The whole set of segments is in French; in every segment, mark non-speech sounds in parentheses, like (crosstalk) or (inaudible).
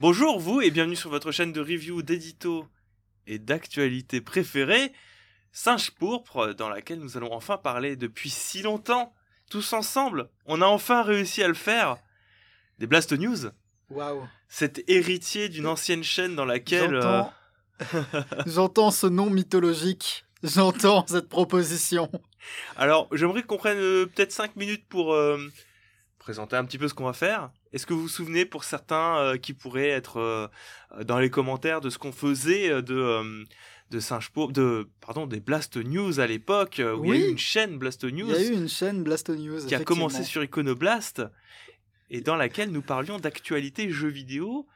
Bonjour vous et bienvenue sur votre chaîne de review d'édito et d'actualité préférée, Singe Pourpre, dans laquelle nous allons enfin parler depuis si longtemps, tous ensemble. On a enfin réussi à le faire. Des Blast News. Waouh. Cet héritier d'une ancienne chaîne dans laquelle... euh, J'entends... (laughs) Ce nom mythologique. J'entends cette proposition. Alors, j'aimerais qu'on prenne euh, peut-être 5 minutes pour euh, présenter un petit peu ce qu'on va faire. Est-ce que vous vous souvenez pour certains euh, qui pourraient être euh, dans les commentaires de ce qu'on faisait euh, de euh, de Singe de pardon des Blast News à l'époque où il y a eu une chaîne Blast Il News y a eu une chaîne Blast News. qui a commencé sur Iconoblast et dans laquelle nous parlions d'actualité jeux vidéo.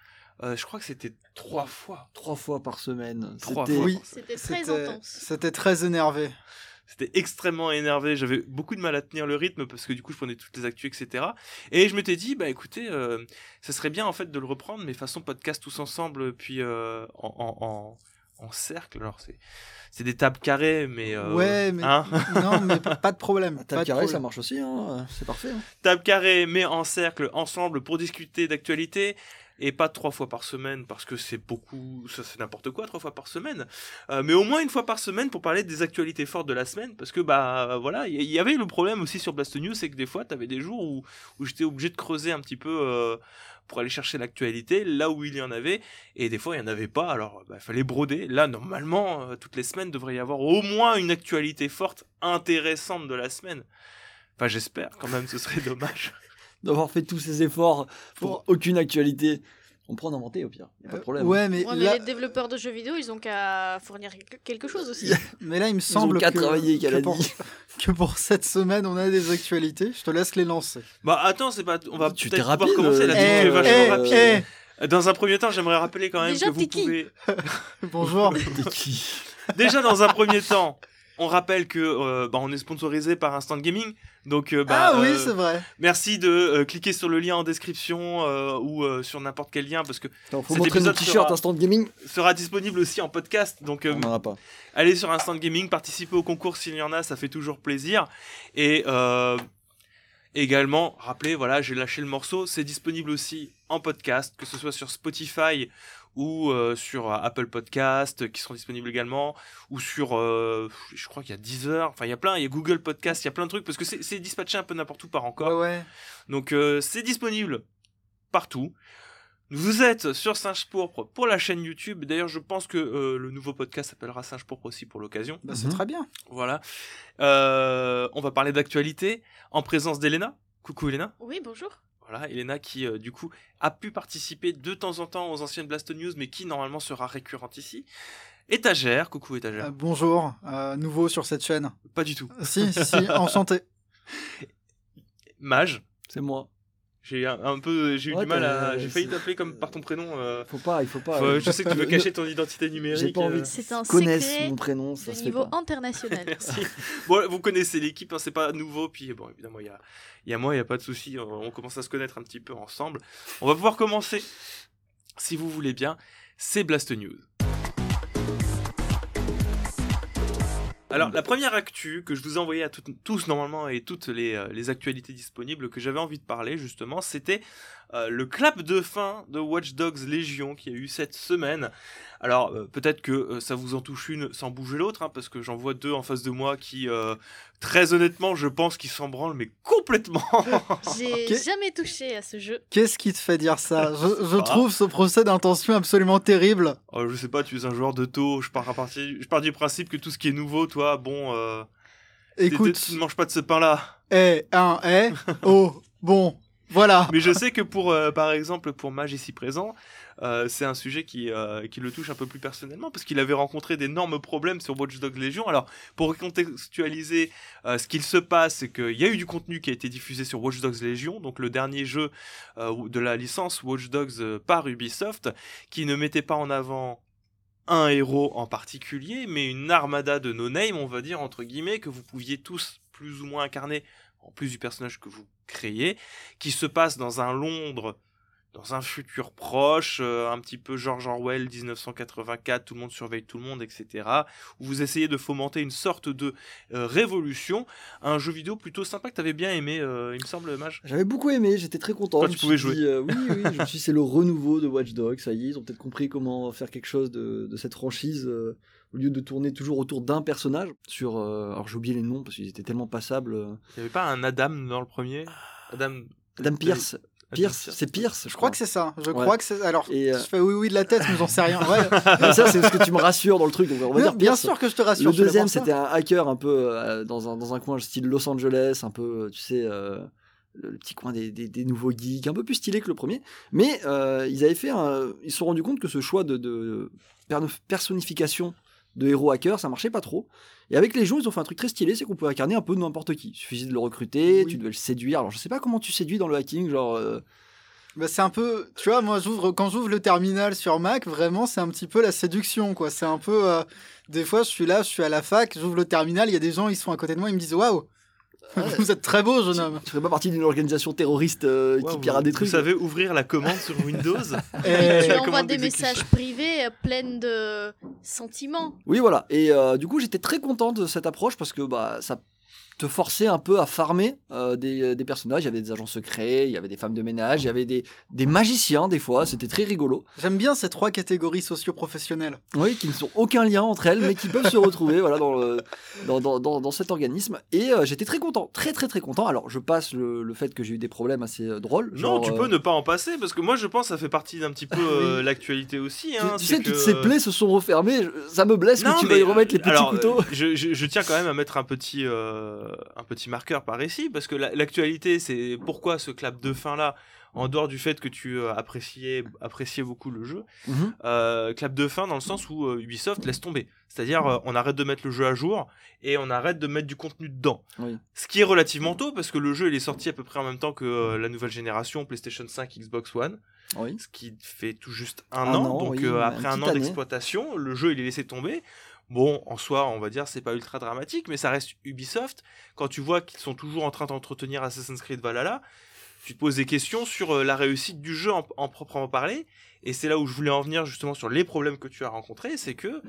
Euh, je crois que c'était trois fois. trois fois par semaine. Trois C'était- fois. Oui, C'était très intense. c'était très énervé. C'était extrêmement énervé. J'avais beaucoup de mal à tenir le rythme parce que du coup, je prenais toutes les actus, etc. Et je m'étais dit, bah écoutez, euh, ça serait bien en fait de le reprendre, mais façon podcast tous ensemble, puis euh, en, en, en, en cercle. Alors c'est c'est des tables carrées, mais euh, ouais, mais hein? (laughs) non, mais pas de problème. Table carrée, ça marche aussi, hein. c'est parfait. hein. table carrée, mais en cercle, ensemble pour discuter d'actualité. Et pas trois fois par semaine parce que c'est beaucoup, ça c'est n'importe quoi trois fois par semaine. Euh, mais au moins une fois par semaine pour parler des actualités fortes de la semaine parce que bah voilà, il y, avait le problème aussi sur Blast News, c'est que des fois t'avais des jours où, j'étais obligé de creuser un petit peu euh, pour aller chercher l'actualité là où il y en avait et des fois il y en avait pas alors il fallait broder. Là normalement euh, toutes les semaines devrait y avoir au moins une actualité forte intéressante de la semaine. Enfin j'espère quand même, ce serait dommage. (laughs) D'avoir fait tous ces efforts pour aucune actualité. On prend en inventer au pire, y a pas de Euh, problème. Ouais, mais, Ouais, mais là, les développeurs de jeux vidéo, ils ont qu'à fournir quelque- chose aussi. (laughs) Mais là, il me Ils ont semble qu'à que, travailler, que, qu'elle a pour, (laughs) que pour cette semaine, on a des actualités. Je te laisse les lancer. Bah attends, c'est pas. On va Tu peut-être t'es pouvoir rapide, commencer. Là, tu Eh, es euh, vachement eh, rapide. eh, Dans un premier temps, j'aimerais rappeler quand même Déjà, que vous t'es qui pouvez. (laughs) bonjour. T'es qui? Déjà, dans un premier temps, on rappelle que euh, bah, on est sponsorisé par Instant Gaming. Donc, euh, bah, ah oui, euh, c'est vrai. merci de euh, cliquer sur le lien en description euh, ou euh, sur n'importe quel lien parce que Attends, Faut Cet montrer épisode t-shirts sera- Instant Gaming. sera disponible aussi en podcast. Donc, euh, On pas. allez sur Instant Gaming, participez au concours s'il y en a, ça fait toujours plaisir. Et euh, également, rappelez, voilà, j'ai lâché le morceau, c'est disponible aussi en podcast, que ce soit sur Spotify ou euh, sur euh, Apple Podcast, qui seront disponibles également, ou sur, euh, je crois qu'il y a Deezer, enfin il y a plein, il y a Google Podcast, il y a plein de trucs, parce que c'est dispatché un peu n'importe où par encore. Ouais, ouais. Donc euh, c'est disponible partout. Vous êtes sur Singe Pourpre pour la chaîne YouTube. D'ailleurs, je pense que euh, le nouveau podcast s'appellera Singe Pourpre aussi pour l'occasion. Bah, c'est Mhm. très bien. Voilà. Euh, on va parler d'actualité en présence d'Elena. Coucou Elena. Oui, bonjour. Voilà, Elena qui euh, du coup a pu participer de temps en temps aux anciennes Blast News, mais qui normalement sera récurrente ici. Étagère, coucou étagère. Euh, bonjour, euh, nouveau sur cette chaîne. Pas du tout. Si, si, (laughs) enchanté. Mage. C'est moi. J'ai un, un peu, j'ai eu Ouais, du mal à, j'ai failli t'appeler comme par ton prénom. euh, Faut pas, il faut pas. faut- je sais que tu veux (laughs) cacher ton identité numérique. J'ai pas envie euh. de C'est un connaissent mon prénom, ça de se fait niveau pas. international. (laughs) Merci. Bon, vous connaissez l'équipe, hein, c'est pas nouveau. Puis bon, évidemment, il y a, il y a moi, il y a pas de souci. On, on commence à se connaître un petit peu ensemble. On va pouvoir commencer, si vous voulez bien. C'est Blast News. Alors, la première actu que je vous ai envoyée à tous normalement et toutes les, euh, les actualités disponibles que j'avais envie de parler justement, c'était euh, le clap de fin de Watch Dogs Légion qui a eu cette semaine. Alors euh, peut-être que euh, ça vous en touche une sans bouger l'autre, hein, parce que j'en vois deux en face de moi qui, euh, très honnêtement, je pense qu'ils s'en branlent, mais complètement. (laughs) J'ai jamais touché à ce jeu. Qu'est-ce qui te fait dire ça? Je, je Ah. trouve ce procès d'intention absolument terrible. Oh, je sais pas, tu es un joueur de taux, je pars, à partir, je pars du principe que tout ce qui est nouveau, toi, bon, euh, Écoute, tu ne manges pas de ce pain-là. eh, un, eh, (laughs) oh, bon, voilà. Mais je sais que pour, euh, par exemple, pour Mage ici présent, euh, c'est un sujet qui, euh, qui le touche un peu plus personnellement parce qu'il avait rencontré d'énormes problèmes sur Watch Dogs Legion. Alors, pour contextualiser euh, ce qu'il se passe, c'est qu'il y a eu du contenu qui a été diffusé sur Watch Dogs Legion, donc le dernier jeu de la licence Watch Dogs par Ubisoft, qui ne mettait pas en avant un héros en particulier, mais une armada de no-name, on va dire, entre guillemets, que vous pouviez tous plus ou moins incarner, en plus du personnage que vous créiez, qui se passe dans un Londres dans un futur proche, euh, un petit peu George Orwell 1984, tout le monde surveille tout le monde, etc. Où vous essayez de fomenter une sorte de euh, révolution. Un jeu vidéo plutôt sympa que tu avais bien aimé, euh, il me semble, Mage. J'avais beaucoup aimé, j'étais très content. Je tu pouvais suis dit, oui, oui, je me suis dit, c'est le renouveau de Watch Dogs, ça y est, ils ont peut-être compris comment faire quelque chose de, de cette franchise. au lieu de tourner toujours autour d'un personnage, sur. euh, alors j'ai oublié les noms parce qu'ils étaient tellement passables. Il n'y avait pas un Adam dans le premier? Adam, Adam Pierce. Adam Pierce, c'est Pierce, Je crois que c'est ça. Je Ouais. crois que c'est. Alors, Et, euh, je fais oui, oui de la tête, mais j'en sais rien. Ouais. (laughs) Ah, ça, c'est ce que tu me rassures dans le truc. Donc on va bien, dire bien Pierce. sûr que je te rassure. Le je deuxième, c'était un hacker un peu euh, dans, un, dans un coin style Los Angeles, un peu, tu sais, euh, le, petit coin des, des- des nouveaux geeks, un peu plus stylé que le premier. Mais euh, ils avaient fait un- ils se sont rendus compte que ce choix de, de per- personnification de héros hackers, ça marchait pas trop. Et avec les gens, ils ont fait un truc très stylé, c'est qu'on pouvait incarner un peu n'importe qui. Il suffisait de le recruter, Oui. tu devais le séduire. Alors je sais pas comment tu séduis dans le hacking, genre. euh, Bah, c'est un peu, tu vois, moi j'ouvre quand j'ouvre le terminal sur Mac, vraiment c'est un petit peu la séduction quoi. C'est un peu, euh, des fois je suis là, je suis à la fac, j'ouvre le terminal, il y a des gens, ils sont à côté de moi, ils me disent waouh. (laughs) vous êtes très beau jeune homme. tu ferais pas partie d'une organisation terroriste euh, Ouais, qui vous- pirate des Vous trucs. savez ouvrir la commande sur Windows (laughs) Et- Tu envoies des messages privés euh, pleins de sentiments. Oui, voilà. Et euh, du coup, j'étais très content de cette approche parce que bah, ça te forçait un peu à farmer euh, des, des personnages. Il y avait des agents secrets, il y avait des femmes de ménage, il y avait des, des magiciens des fois. C'était très rigolo. J'aime bien ces trois catégories socio-professionnelles. Oui, qui ne sont aucun lien entre elles, mais qui peuvent se retrouver voilà, dans, le- dans, dans, dans, dans cet organisme. Et euh, j'étais très content, très très très content. Alors, je passe le, le fait que j'ai eu des problèmes assez euh, drôles. Non, tu euh, peux ne pas en passer parce que moi je pense que ça fait partie d'un petit peu euh, l'actualité aussi. Tu, Hein, tu sais, que- toutes ces plaies se sont refermées. Ça me blesse Non, que tu mais, veuilles remettre les petits alors, couteaux. euh, je, je- je tiens quand même à mettre un petit, euh, un petit marqueur par ici, parce que la- l'actualité, c'est pourquoi ce clap de fin là, en dehors du fait que tu euh, appréciais, appréciais beaucoup le jeu, Mhm. euh, clap de fin dans le sens où euh, Ubisoft laisse tomber. C'est-à-dire, euh, on arrête de mettre le jeu à jour et on arrête de mettre du contenu dedans. Oui. Ce qui est relativement tôt, parce que le jeu il est sorti à peu près en même temps que euh, la nouvelle génération PlayStation 5, Xbox One Oui. ce qui fait tout juste un, Un an. an, donc oui, euh, après un an d'exploitation, le jeu il est laissé tomber. Bon, en soi, on va dire c'est pas ultra dramatique, mais ça reste Ubisoft. Quand tu vois qu'ils sont toujours en train d'entretenir Assassin's Creed Valhalla, tu te poses des questions sur euh, la réussite du jeu en, en proprement parler. Et c'est là où je voulais en venir justement sur les problèmes que tu as rencontrés, c'est que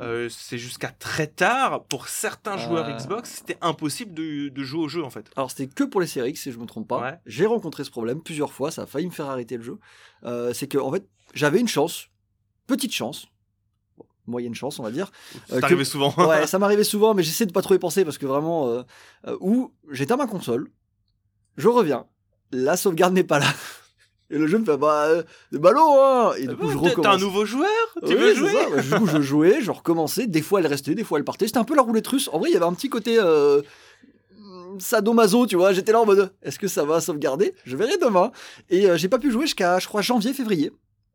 euh, c'est jusqu'à très tard pour certains joueurs Euh. Xbox, c'était impossible de, de jouer au jeu en fait. Alors c'était que pour les séries X si je me trompe pas. Ouais. J'ai rencontré ce problème plusieurs fois, ça a failli me faire arrêter le jeu. Euh, c'est que en fait j'avais une chance, petite chance, moyenne chance on va dire. C'est Euh, que- souvent. (laughs) Ouais, ça (laughs) m'arrivait souvent, mais j'essaie de pas trop y penser parce que vraiment euh, euh, où j'éteins ma console, je reviens, la sauvegarde n'est pas là. (laughs) Et le jeu me fait bah euh, ballot hein et du coup je T'es- T'es recommence. un nouveau joueur Tu Oui, veux jouer ça, ouais. Du coup, je jouais, je recommençais. Des fois, elle restait, des fois, elle partait. C'était un peu la roulette russe. En vrai, il y avait un petit côté euh, sadomaso, tu vois. J'étais là en mode, est-ce que ça va sauvegarder? Je verrai demain. Et j'ai pas pu jouer jusqu'à, je crois, janvier, février.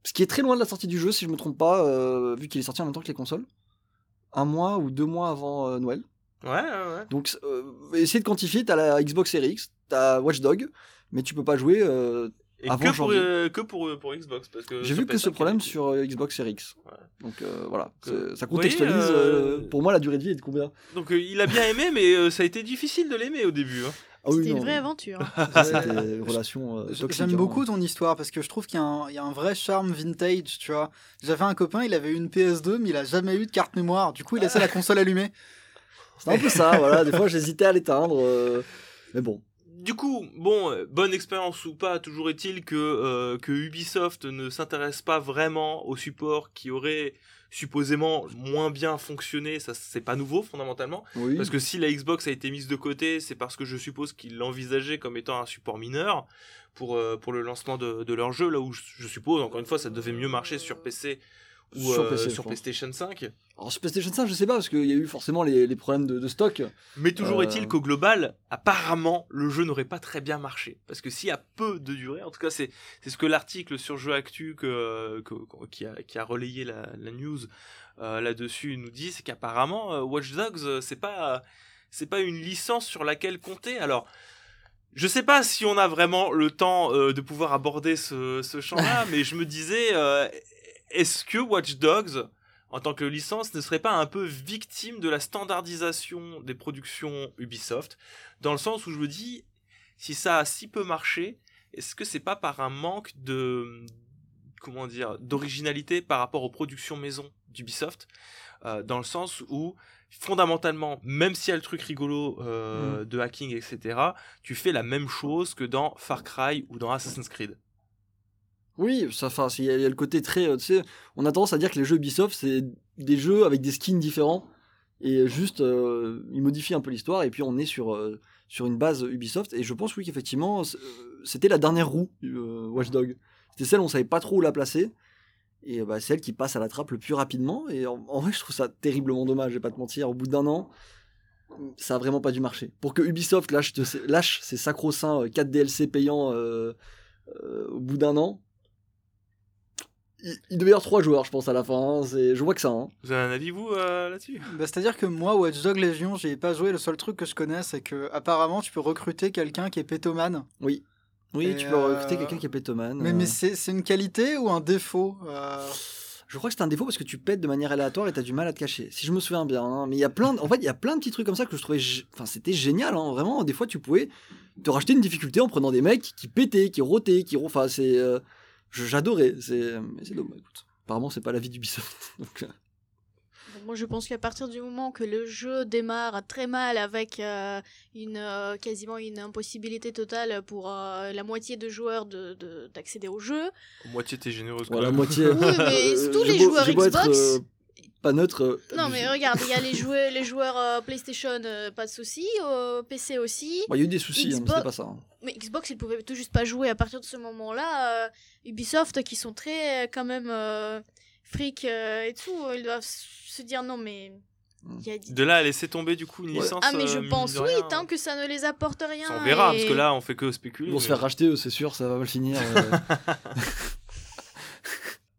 Ce qui est très loin de la sortie du jeu, si je me trompe pas, euh, vu qu'il est sorti en même temps que les consoles. Un mois ou deux mois avant euh, Noël. Ouais, ouais, ouais. Donc, euh, essayer de quantifier, t'as la Xbox Series X, t'as Watch Dog, mais tu peux pas jouer. Et Avant que, pour, euh, que pour, pour Xbox. parce que J'ai vu que ce PS5, problème sur Xbox Series X. Ouais. Donc euh, voilà, Que- ça voyez, contextualise. euh, pour moi, la durée de vie est de combien? Donc il a bien aimé, mais ça a été difficile de l'aimer au début. hein. Ah oui, C'était une non, vraie aventure. (laughs) C'était relation euh, toxique. J'aime hein. beaucoup ton histoire parce que je trouve qu'il y, a un- il y a un vrai charme vintage, tu vois. J'avais un copain, il avait une PS2, mais il a jamais eu de carte mémoire. Du coup, il laissait la console allumée. C'est un peu ça, voilà. Des fois, j'hésitais à l'éteindre. euh, Mais bon. Du coup, bon, euh, bonne expérience ou pas, toujours est-il que, euh, que Ubisoft ne s'intéresse pas vraiment au support qui aurait supposément moins bien fonctionné, ça c'est pas nouveau fondamentalement. Oui. Parce que si la Xbox a été mise de côté, c'est parce que je suppose qu'ils l'envisageaient comme étant un support mineur pour, euh, pour le lancement de, de leur jeu, là où je, je suppose, encore une fois, ça devait mieux marcher sur PC ou Sur euh, PC, sur. PlayStation 5. Alors, sur PlayStation 5, je sais pas, parce qu'il y a eu forcément les, les problèmes de, de stock. Mais toujours Euh. est-il qu'au global, apparemment, le jeu n'aurait pas très bien marché. Parce que s'il y a peu de durée, en tout cas, c'est c'est ce que l'article sur Jeu Actu que, que- qui, a, qui a relayé la, la news euh, là-dessus nous dit, c'est qu'apparemment, Watch Dogs, c'est pas, c'est pas une licence sur laquelle compter. Alors. Je sais pas si on a vraiment le temps euh, de pouvoir aborder ce, ce champ-là, (laughs) mais je me disais, euh, est-ce que Watch Dogs, en tant que licence, ne serait pas un peu victime de la standardisation des productions Ubisoft, dans le sens où je me dis, si ça a si peu marché, est-ce que c'est pas par un manque de comment dire d'originalité par rapport aux productions maison d'Ubisoft? Euh, dans le sens où fondamentalement même s'il y a le truc rigolo euh, Mm. de hacking etc tu fais la même chose que dans Far Cry ou dans Assassin's Creed Oui, il y, a le côté très, euh, on a tendance à dire que les jeux Ubisoft c'est des jeux avec des skins différents et juste euh, ils modifient un peu l'histoire et puis on est sur euh, sur une base Ubisoft et je pense oui qu'effectivement c'était la dernière roue euh, Watch Dog. C'était celle où on savait pas trop où la placer et bah, celle qui passe à la trappe le plus rapidement et en, vrai je trouve ça terriblement dommage, je vais pas te mentir. Au bout d'un an, ça a vraiment pas dû marcher. Pour que Ubisoft lâche, lâche ses sacro-saints euh, 4 DLC payants au bout d'un an, il, il devait y avoir 3 joueurs, je pense, à la fin. hein. C'est- Je vois que ça. hein. vous avez un avis vous euh, là-dessus? Bah, C'est-à-dire que moi, Watch Dog Legion, j'y ai pas joué. Le seul truc que je connais, c'est que apparemment, tu peux recruter quelqu'un qui est pétomane. Oui. Oui, Et tu peux euh, recruter quelqu'un qui est pétomane. Mais, euh. mais c'est c'est une qualité ou un défaut euh, Je crois que c'est un défaut parce que tu pètes de manière aléatoire et t'as du mal à te cacher. Si je me souviens bien. hein. Mais il y a plein, de- en fait, il y a plein de petits trucs comme ça que je trouvais, enfin, c'était génial. hein. Vraiment, des fois, tu pouvais te racheter une difficulté en prenant des mecs qui pétaient, qui rotaient, qui, enfin, c'est, euh, j'adorais. C'est, mais c'est dommage. Écoute, apparemment, c'est pas la vie d'Ubisoft. (laughs) Donc, euh, Moi, je pense qu'à partir du moment que le jeu démarre très mal avec euh, une euh, quasiment une impossibilité totale pour euh, la moitié de joueurs de- de- d'accéder au jeu, moitié t'es généreuse quand voilà, moitié. Oui, mais (laughs) tous j'ai les beau- joueurs être, Xbox- euh, pas neutre. euh, Non, mais regarde, il y a les (laughs) joueurs, les joueurs euh, PlayStation, euh, pas de souci, euh, PC aussi. bon, il y a eu des soucis, hein, mais Xbox- c'était pas ça. hein. Mais Xbox, ils pouvaient tout juste pas jouer à partir de ce moment-là. euh, Ubisoft, qui sont très, quand même, euh, fric euh, et tout, ils doivent se dire non, mais. Mm. y a- De là à laisser tomber du coup une Ouais. licence. Ah, mais je euh, pense oui, tant que ça ne les apporte rien. On verra, et- parce que là on fait que spéculer. Ils vont se faire racheter, eux, c'est sûr, ça va mal finir. (laughs) (laughs)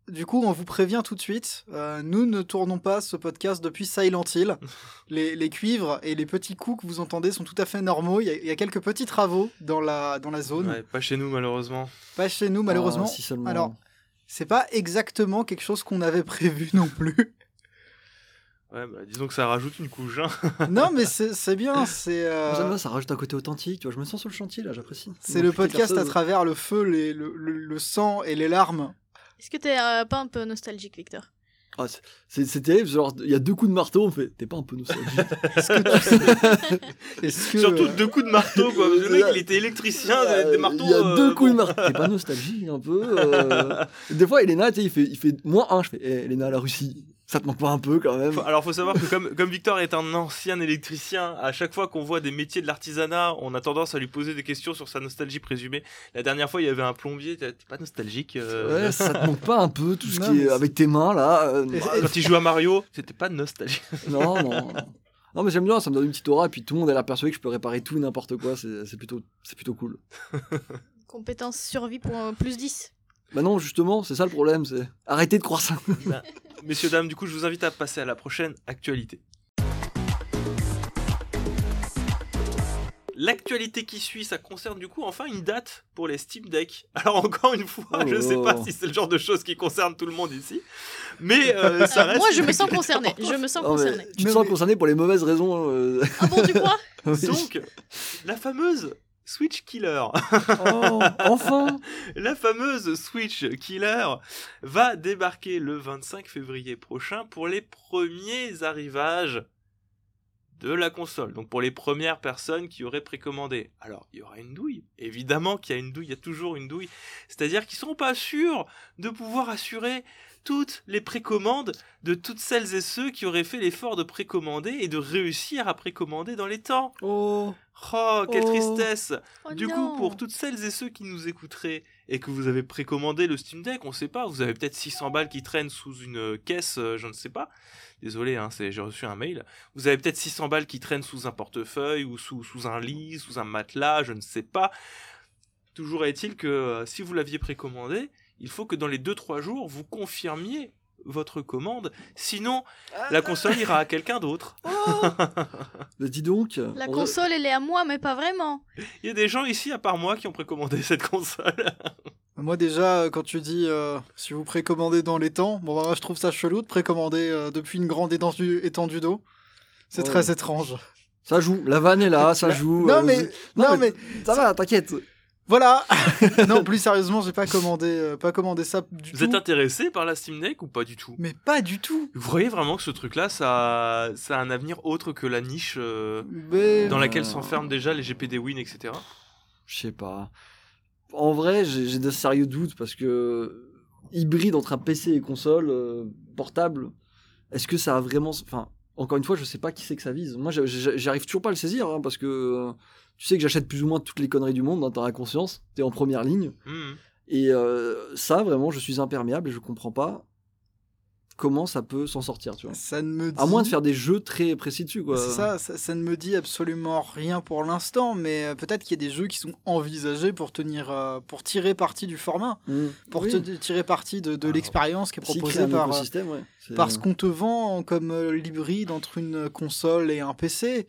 Du coup, on vous prévient tout de suite, euh, nous ne tournons pas ce podcast depuis Silent Hill. (laughs) Les, les cuivres et les petits coups que vous entendez sont tout à fait normaux. Il y a, il y a quelques petits travaux dans la, dans la zone. Ouais, pas chez nous malheureusement. Pas chez nous, malheureusement. Ah, si seulement. Alors, C'est pas exactement quelque chose qu'on avait (laughs) prévu non plus. Ouais, bah, disons que ça rajoute une couche. hein. (laughs) non, mais c'est c'est bien. C'est euh, ça rajoute un côté authentique. Tu vois, je me sens sur le chantier là, j'apprécie. c'est le podcast à travers le feu, les- le, le- le sang et les larmes. Est-ce que t'es euh, pas un peu nostalgique, Victor? Ah, c'est- terrible, genre il y a deux coups de marteau, on fait. T'es pas un peu nostalgique (laughs) Est-ce que tu- (laughs) Est-ce que, Surtout euh, deux coups de marteau quoi. parce que Le mec il était électricien, des, des Euh, marteaux. Il y a euh, deux coups de marteau. T'es pas nostalgique un peu euh, (laughs) Des fois, Elena, tu sais, il fait, il fait moins un. Je fais, eh, Elena, la Russie, ça te manque pas un peu quand même Alors faut savoir que comme, comme Victor est un ancien électricien, à chaque fois qu'on voit des métiers de l'artisanat, on a tendance à lui poser des questions sur sa nostalgie présumée. La dernière fois il y avait un plombier, t'es pas nostalgique euh, Ouais, ça te manque pas un peu tout ce Non, qui est avec tes mains là euh, Quand il joue à Mario, c'était pas nostalgique. (laughs) Non, non. Non, mais j'aime bien, ça me donne une petite aura, et puis tout le monde a l'air persuadé que je peux réparer tout et n'importe quoi, c'est c'est plutôt, c'est plutôt cool. Compétence survie pour un plus 10. Bah non, justement, c'est ça le problème, c'est arrêter de croire ça. Messieurs, dames, du coup je vous invite à passer à la prochaine actualité. L'actualité qui suit, ça concerne du coup enfin une date pour les Steam Deck. Alors encore une fois, Oh je là sais pas si c'est le genre de choses qui concerne tout le monde ici, mais euh, (laughs) ça reste. moi, je me sens importante. Je me sens concernée. tu te sens concerné pour les mauvaises raisons. euh, Ah bon, tu crois (laughs) oui. Donc, la fameuse Switch Killer, Oh, enfin (laughs) la fameuse Switch Killer va débarquer le 25 février prochain pour les premiers arrivages de la console. Donc pour les premières personnes qui auraient précommandé. Alors, il y aura une douille. Évidemment qu'il y a une douille, il y a toujours une douille. C'est-à-dire qu'ils sont pas sûrs de pouvoir assurer toutes les précommandes de toutes celles et ceux qui auraient fait l'effort de précommander et de réussir à précommander dans les temps. Oh Oh, quelle Oh. tristesse Oh Du non. coup, pour toutes celles et ceux qui nous écouteraient et que vous avez précommandé le Steam Deck, on sait pas, vous avez peut-être 600 balles qui traînent sous une euh, caisse, euh, je ne sais pas. Désolé, hein, j'ai reçu un mail. Vous avez peut-être 600 balles qui traînent sous un portefeuille ou sous, sous un lit, sous un matelas, je ne sais pas. Toujours est-il que euh, si vous l'aviez précommandé, il faut que dans les 2-3 jours, vous confirmiez votre commande. Sinon, la console ira à quelqu'un d'autre. (laughs) Bah dis donc La on- console, elle est à moi, mais pas vraiment. Il y a des gens ici, à part moi, qui ont précommandé cette console. (laughs) Moi déjà, euh, quand tu dis euh, si vous précommandez dans les temps, bon bah, moi je trouve ça chelou de précommander euh, depuis une grande étendue, étendue d'eau. C'est Ouais. très étrange. Ça joue, la vanne est là, ça joue. non euh, mais, non, non, mais, Ça va, t'inquiète Voilà. (laughs) non, plus sérieusement, j'ai pas commandé, euh, pas commandé ça du Vous tout. êtes intéressé par la Steam Deck ou pas du tout? Mais pas du tout. Vous voyez vraiment que ce truc-là, ça, ça a un avenir autre que la niche euh, Mais dans laquelle Euh. s'enferment déjà les GPD Win, etc. Je sais pas. En vrai, j'ai de sérieux doutes parce que hybride entre un PC et console euh, portable, est-ce que ça a vraiment. Enfin, encore une fois, je sais pas qui c'est que ça vise. Moi, j'arrive toujours pas à le saisir hein, parce que euh, tu sais que j'achète plus ou moins toutes les conneries du monde, hein, t'en as conscience, t'es en première ligne. Mhm. Et euh, ça, vraiment, je suis imperméable et je comprends pas comment ça peut s'en sortir, tu vois. ça ne me dit. À moins de faire des jeux très précis dessus, quoi. C'est ça, ça, ça ne me dit absolument rien pour l'instant, mais euh, peut-être qu'il y a des jeux qui sont envisagés pour tenir, euh, pour tirer parti du format, Mm. pour Oui. te- tirer parti de, de Alors, l'expérience qui est proposée par, ouais. Par ce qu'on te vend comme euh, l'hybride entre une console et un PC.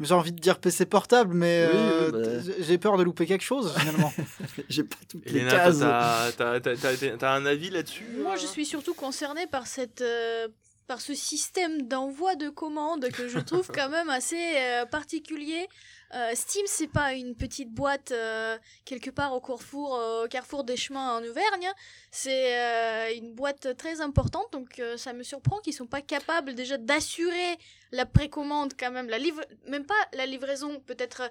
J'ai envie de dire PC portable, mais Oui, euh, bah. j'ai peur de louper quelque chose finalement. (laughs) J'ai pas toutes les cases. t'as- un avis là-dessus? Moi, je suis surtout concernée par cette. euh, par ce système d'envoi de commandes que je trouve (laughs) quand même assez euh, particulier. Euh, Steam, c'est pas une petite boîte euh, quelque part au Carrefour, euh, au Carrefour des chemins en Auvergne. C'est euh, une boîte très importante, donc ça me surprend qu'ils sont pas capables déjà d'assurer la précommande quand même, la même pas la livraison peut-être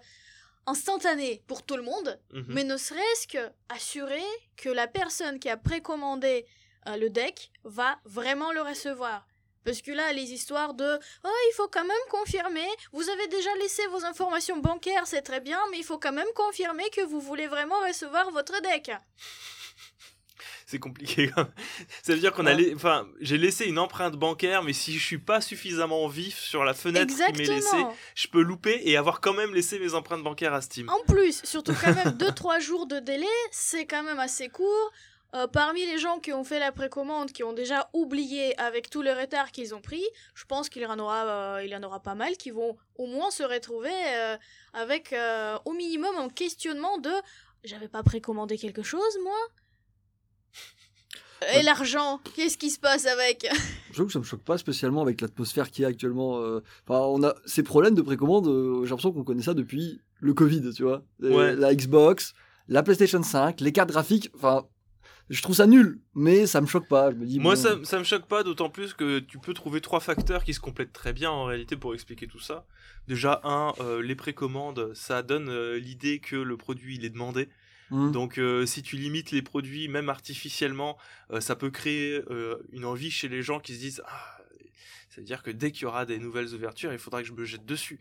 instantanée pour tout le monde, Mhm. mais ne serait-ce que assurer que la personne qui a précommandé le deck va vraiment le recevoir. Parce que là, les histoires de Oh, il faut quand même confirmer, vous avez déjà laissé vos informations bancaires, c'est très bien, mais il faut quand même confirmer que vous voulez vraiment recevoir votre deck. (laughs) C'est compliqué. Ça veut dire qu'on a, Ouais. lai- enfin, j'ai laissé une empreinte bancaire, mais si je suis pas suffisamment vif sur la fenêtre qui m'est laissée, Exactement. je peux louper et avoir quand même laissé mes empreintes bancaires à Steam. En plus, surtout quand même 2-3 jours de délai, c'est quand même assez court. Euh, parmi les gens qui ont fait la précommande, qui ont déjà oublié avec tout le retard qu'ils ont pris, je pense qu'il y en aura, euh, il y en aura pas mal qui vont au moins se retrouver euh, avec euh, au minimum un questionnement de j'avais pas précommandé quelque chose moi? Et l'argent, qu'est-ce qui se passe avec? J'avoue que ça me choque pas spécialement avec l'atmosphère qui est actuellement. euh, Enfin, on a ces problèmes de précommande. euh, J'ai l'impression qu'on connaît ça depuis le Covid, tu vois. Ouais. La Xbox, la PlayStation 5, les cartes graphiques. Enfin, je trouve ça nul, mais ça me choque pas. Je me dis. Moi, bon, ça, ça me choque pas, d'autant plus que tu peux trouver trois facteurs qui se complètent très bien en réalité pour expliquer tout ça. Déjà, un, euh, les précommandes, ça donne euh, l'idée que le produit il est demandé. hum, Donc, euh, si tu limites les produits, même artificiellement, ça peut créer une envie chez les gens qui se disent ah, ça veut dire que dès qu'il y aura des nouvelles ouvertures, il faudra que je me jette dessus.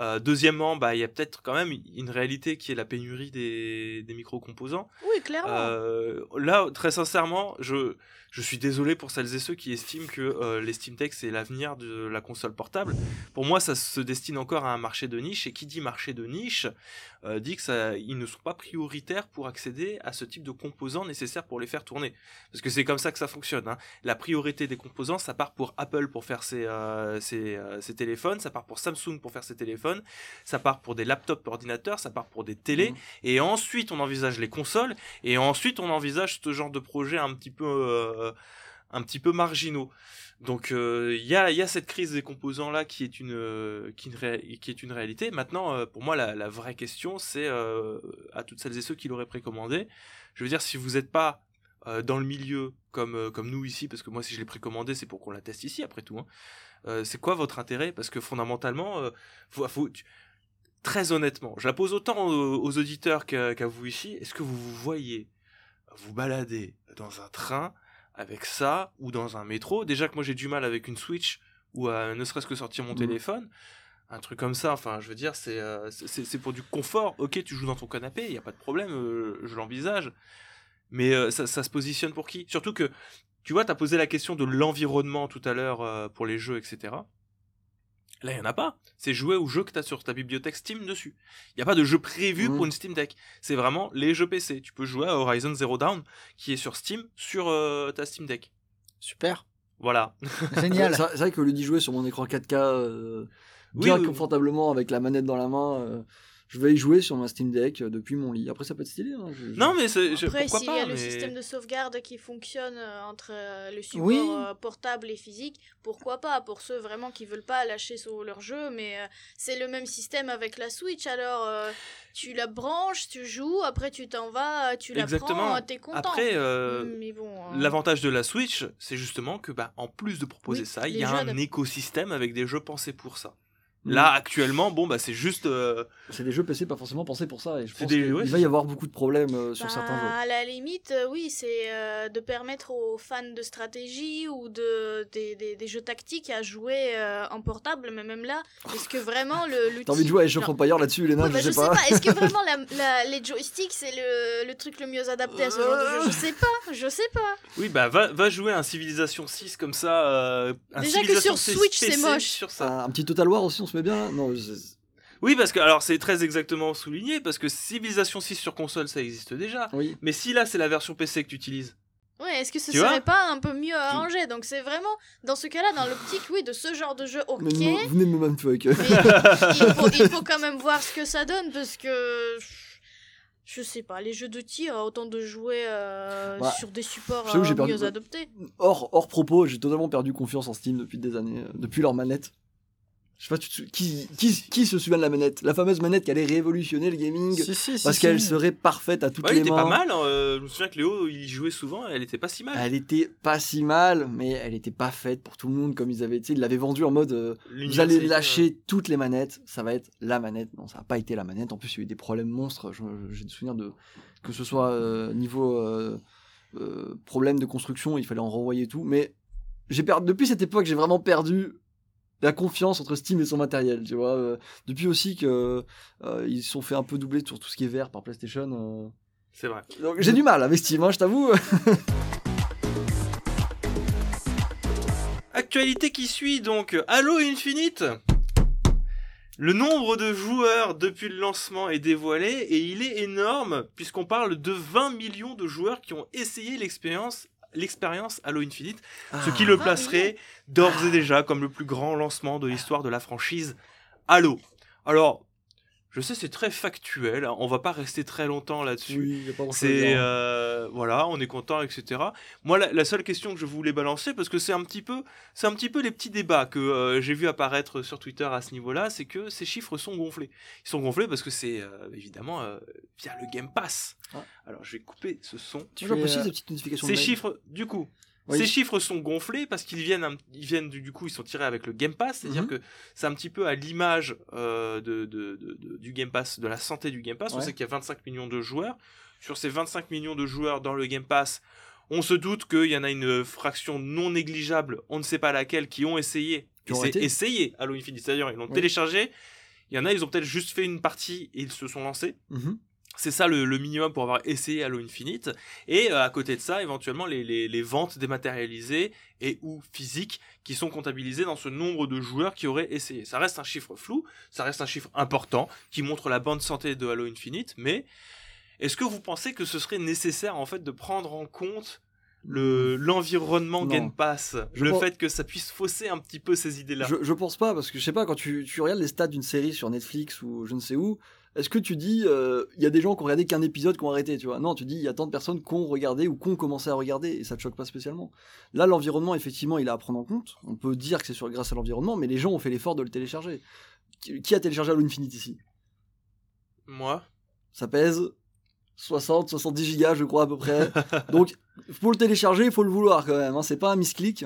Euh, deuxièmement, bah, il y a peut-être quand même une réalité qui est la pénurie des, des micro-composants. Oui, clairement. Euh, là, très sincèrement, je, je suis désolé pour celles et ceux qui estiment que euh, les Steam Deck c'est l'avenir de la console portable. Pour moi, ça se destine encore à un marché de niche et qui dit marché de niche euh, dit que ça, ils ne sont pas prioritaires pour accéder à ce type de composants nécessaires pour les faire tourner. Parce que c'est comme ça que ça fonctionne. hein. La priorité des composants, ça part pour Apple pour faire ses, ses, ses téléphones, ça part pour Samsung pour faire ses téléphones, ça part pour des laptops ordinateurs, ça part pour des télés. Mhm. Et ensuite, on envisage les consoles. Et ensuite, on envisage ce genre de projet un petit peu, euh, un petit peu marginaux. Donc, euh, il y, a, y a cette crise des composants là qui est une, euh, qui, est une ré- qui est une réalité. Maintenant, euh, pour moi, la, la vraie question, c'est à toutes celles et ceux qui l'auraient précommandé. Je veux dire, si vous n'êtes pas dans le milieu comme, comme nous ici, parce que moi, si je l'ai précommandé, c'est pour qu'on la teste ici, après tout. hein. Euh, c'est quoi votre intérêt? Parce que fondamentalement, euh, faut, faut- tu- très honnêtement, je la pose autant aux, aux auditeurs qu'à vous ici. Est-ce que vous vous voyez vous balader dans un train avec ça ou dans un métro? Déjà que moi j'ai du mal avec une Switch ou à ne serait-ce que sortir mon Mhm. téléphone. Un truc comme ça, enfin, je veux dire, c'est euh, c'est c'est pour du confort. Ok, tu joues dans ton canapé, il n'y a pas de problème, euh, je l'envisage. Mais euh, ça, ça se positionne pour qui? Surtout que, tu vois, tu as posé la question de l'environnement tout à l'heure euh, pour les jeux, etc. Là, il n'y en a pas. C'est jouer aux jeux que tu as sur ta bibliothèque Steam dessus. Il n'y a pas de jeu prévu Mhm. pour une Steam Deck. C'est vraiment les jeux PC. Tu peux jouer à Horizon Zero Dawn, qui est sur Steam, sur euh, ta Steam Deck. Super. Voilà. (laughs) Génial. C'est vrai que le d'y jouer sur mon écran 4K euh, Oui, bien oui. confortablement avec la manette dans la main, euh, je vais y jouer sur ma Steam Deck euh, depuis mon lit. Après, ça peut être stylé. hein, je- je- Non, mais c'est- je- Après, pourquoi s'il y pas a le système de sauvegarde qui fonctionne euh, entre euh, le support Oui. portable et physique, pourquoi pas Pour ceux vraiment qui veulent pas lâcher sur leur jeu, mais c'est le même système avec la Switch. Alors, tu la branches, tu joues, après tu t'en vas, tu la Exactement. prends, t'es content. Après, euh, mais bon. euh, L'avantage de la Switch, c'est justement que, bah, en plus de proposer Oui, ça, il y a un écosystème avec des jeux pensés pour ça. Mm. Là, actuellement, bon, bah, c'est juste. euh, C'est des jeux PC pas forcément pensés pour ça. Et je C'est pense des- qu'il ouais, va y avoir beaucoup de problèmes euh, sur bah, certains jeux. À la limite, euh, oui, c'est euh, de permettre aux fans de stratégie ou de, des, des- des jeux tactiques à jouer euh, en portable, mais même là, est-ce que vraiment le l'outil... (laughs) T'as envie de jouer à Age of Non. Empire là-dessus, Léna Ouais, bah, Je sais pas. Est-ce que (laughs) vraiment la- la- les joysticks c'est le, le truc le mieux adapté à ce genre de jeu? Je sais pas, je sais pas. Oui, bah, va, va jouer un Civilization 6 comme ça. euh, un Déjà que Civilization sur 6 Switch, c'est PC moche. Sur ça. Un, un petit Total War aussi, on se bien. Non, je- Oui, parce que, alors, c'est très exactement souligné, parce que Civilization 6 sur console, ça existe déjà. oui. Mais si là, c'est la version PC que tu utilises. Ouais, est-ce que ce Tu serait pas un peu mieux arrangé Donc c'est vraiment, dans ce cas-là, dans l'optique, oui, de ce genre de jeu, ok. Mais venez me mindfuck. il, faut, il faut quand même voir ce que ça donne, parce que... Je sais pas, les jeux de tir, autant de jouer euh, Bah, sur des supports je t'avoue, j'ai euh, perdu- mieux adoptés. hors, hors propos, j'ai totalement perdu confiance en Steam depuis des années, euh, depuis leur manette. Je sais pas, tu te qui, qui, qui se souvient de la manette? La fameuse manette qui allait révolutionner le gaming Si, si, si, parce si. qu'elle serait parfaite à toutes Ouais, elle les était mains. pas mal. hein, euh, je me souviens que Léo, il y jouait souvent, elle était pas si mal. Elle était pas si mal, mais elle était pas faite pour tout le monde comme ils avaient. Tu sais, ils l'avaient vendue en mode euh, vous allez lâcher toutes les manettes, ça va être la manette. Non, ça n'a pas été la manette. En plus, il y a eu des problèmes monstres. J'ai des souvenirs de que ce soit euh, niveau euh, euh, problème de construction, il fallait en renvoyer tout. Mais j'ai perdu depuis cette époque, j'ai vraiment perdu la confiance entre Steam et son matériel. Tu vois, Euh, depuis aussi que euh, ils se sont fait un peu doubler sur tout ce qui est vert par PlayStation. euh. C'est vrai. Donc j'ai du mal avec Steam, hein, je t'avoue. (laughs) Actualité qui suit donc Halo Infinite. Le nombre de joueurs depuis le lancement est dévoilé et il est énorme puisqu'on parle de 20 millions de joueurs qui ont essayé l'expérience l'expérience Halo Infinite, ce qui le 20 placerait d'ores et déjà comme le plus grand lancement de l'histoire de la franchise Halo. Alors, je sais c'est très factuel, hein, on va pas rester très longtemps là-dessus. Oui, C'est dire. euh, voilà, on est content, etc. Moi, la, la seule question que je voulais balancer, parce que c'est un petit peu, c'est un petit peu les petits débats que euh, j'ai vu apparaître sur Twitter à ce niveau-là, c'est que ces chiffres sont gonflés. Ils sont gonflés parce que c'est euh, évidemment euh, via le Game Pass. Ah. Alors, je vais couper ce son. Aussi euh, ces petites notifications. Ces chiffres, du coup, Oui. ces chiffres sont gonflés parce qu'ils viennent, ils viennent du, coup, ils sont tirés avec le Game Pass, c'est-à-dire Mhm. que c'est un petit peu à l'image euh, de, de- de- de- du Game Pass, de la santé du Game Pass. On sait qu'il y a 25 millions de joueurs. Sur ces 25 millions de joueurs dans le Game Pass, on se doute qu'il y en a une fraction non négligeable, on ne sait pas laquelle, qui ont essayé, Qui ont essayé Halo Infinite, c'est-à-dire ils l'ont Oui. téléchargé. Il y en a, ils ont peut-être juste fait une partie et ils se sont lancés. Mhm. C'est ça le, le minimum pour avoir essayé Halo Infinite. Et euh, à côté de ça, éventuellement, les, les- les ventes dématérialisées et ou physiques qui sont comptabilisées dans ce nombre de joueurs qui auraient essayé. Ça reste un chiffre flou, ça reste un chiffre important qui montre la bonne santé de Halo Infinite, mais est-ce que vous pensez que ce serait nécessaire en fait de prendre en compte le l'environnement. Game Pass, Je le pense- fait que ça puisse fausser un petit peu ces idées-là Je, je pense pas, parce que je sais pas, quand tu, tu regardes les stats d'une série sur Netflix ou je ne sais où, est-ce que tu dis, euh, il y a des gens qui ont regardé qu'un épisode qui ont arrêté, tu vois? Non, tu dis, il y a tant de personnes qui ont regardé ou qui ont commencé à regarder, et ça te choque pas spécialement. Là, l'environnement, effectivement, il est à prendre en compte. On peut dire que c'est sur grâce à l'environnement, mais les gens ont fait l'effort de le télécharger. Qui, a téléchargé Halo Infinite ici? Moi Ça pèse 60, 70 gigas, je crois, à peu près. (laughs) donc, pour le télécharger, il faut le vouloir quand même. Hein, c'est pas un misclick.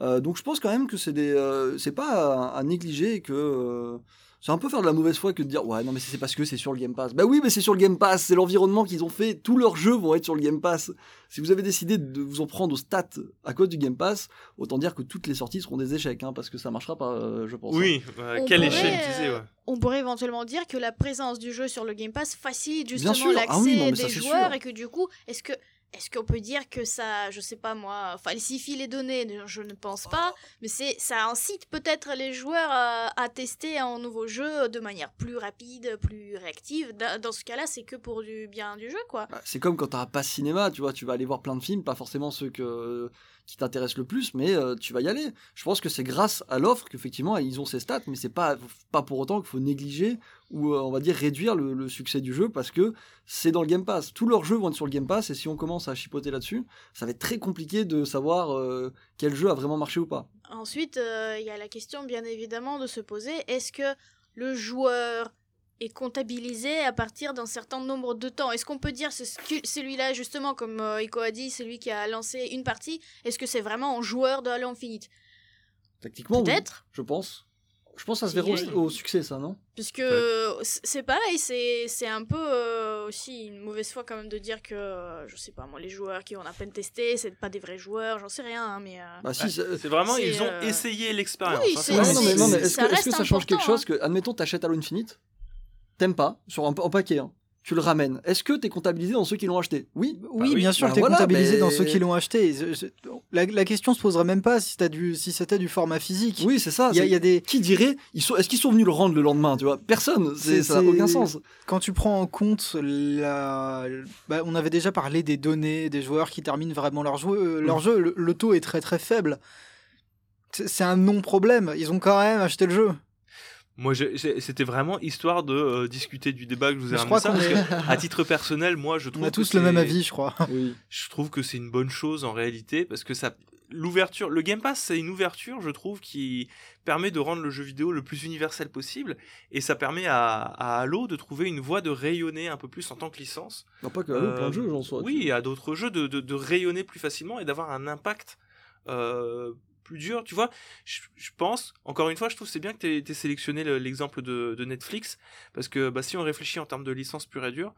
Euh, donc, je pense quand même que c'est des, euh, c'est pas à, à négliger et que c'est un peu faire de la mauvaise foi que de dire ouais non mais c'est parce que c'est sur le Game Pass. Bah oui, mais c'est sur le Game Pass, c'est l'environnement qu'ils ont fait. Tous leurs jeux vont être sur le Game Pass. Si vous avez décidé de vous en prendre aux stats à cause du Game Pass, autant dire que toutes les sorties seront des échecs, hein, parce que ça marchera pas, euh, je pense. hein. Oui, euh, quelle pourrait, échelle euh, utiliser ouais. On pourrait éventuellement dire que la présence du jeu sur le Game Pass facilite justement. Ah l'accès oui, des joueurs sûr. et que du coup, est-ce que est-ce qu'on peut dire que ça, je sais pas moi, falsifie les données Je ne pense pas, mais c'est ça incite peut-être les joueurs à, à tester un nouveau jeu de manière plus rapide, plus réactive. Da- Dans ce cas-là, c'est que pour du bien du jeu, quoi. Bah, c'est comme quand t'as un pass cinéma, tu vois, tu vas aller voir plein de films, pas forcément ceux que qui t'intéresse le plus, mais euh, tu vas y aller. Je pense que c'est grâce à l'offre qu'effectivement ils ont ces stats, mais c'est pas pas pour autant qu'il faut négliger ou euh, on va dire réduire le, succès du jeu parce que c'est dans le Game Pass. Tous leurs jeux vont être sur le Game Pass et si on commence à chipoter là-dessus, ça va être très compliqué de savoir euh, quel jeu a vraiment marché ou pas. Ensuite, il y a la question bien évidemment de se poser est-ce que le joueur est comptabilisé à partir d'un certain nombre de temps Est-ce qu'on peut dire ce- celui-là justement comme euh, Iko a dit, celui qui a lancé une partie Est-ce que c'est vraiment un joueur de Halo Infinite? Tactiquement, oui, Peut-être, je pense. Je pense que ça se verra au, au succès, ça, non? Puisque c- c'est pareil, c'est c'est un peu euh, aussi une mauvaise foi quand même de dire que euh, je sais pas moi les joueurs qui ont à peine testé, c'est pas des vrais joueurs, j'en sais rien, hein, mais euh, Bah si, Ouais, c'est- vraiment, ils ont euh, essayé l'expérience. oui, hein, Ouais, est-ce que, que ça change quelque hein. chose que, admettons, t'achètes Halo Infinite, t'aimes pas, sur un, paquet, hein, tu le ramènes. Est-ce que t'es comptabilisé dans ceux qui l'ont acheté? Oui. Oui, oui. bien sûr, Bah t'es voilà, comptabilisé mais- dans ceux qui l'ont acheté. La, la question se poserait même pas si, t'as du, si c'était du format physique. Oui, c'est ça. Il y, a- y a des... Qui dirait Est-ce qu'ils sont venus le rendre le lendemain tu vois? Personne. Ça n'a aucun sens. Quand tu prends en compte la... bah, on avait déjà parlé des données des joueurs qui terminent vraiment leur, jeu, euh, leur Mm. jeu. Le, le taux est très très faible. C'est c'est un non-problème. Ils ont quand même acheté le jeu. Moi, c'était vraiment histoire de euh, discuter du débat que je vous ai Je ramené crois ça. parce que, à titre personnel, moi, je On trouve a que tous le c'est- même avis, je crois. (laughs) Oui. Je trouve que c'est une bonne chose en réalité parce que ça, l'ouverture, le Game Pass, c'est une ouverture, je trouve, qui permet de rendre le jeu vidéo le plus universel possible et ça permet à, à Halo de trouver une voie de rayonner un peu plus en tant que licence. Non, pas que Halo, plein de Euh, jeux, j'en sois. Oui, à d'autres jeux de, de, de rayonner plus facilement et d'avoir un impact euh, plus dur. Tu vois, je, je pense, encore une fois, je trouve c'est bien que tu aies, sélectionné le- l'exemple de, de Netflix parce que bah, si on réfléchit en termes de licence pure et dure,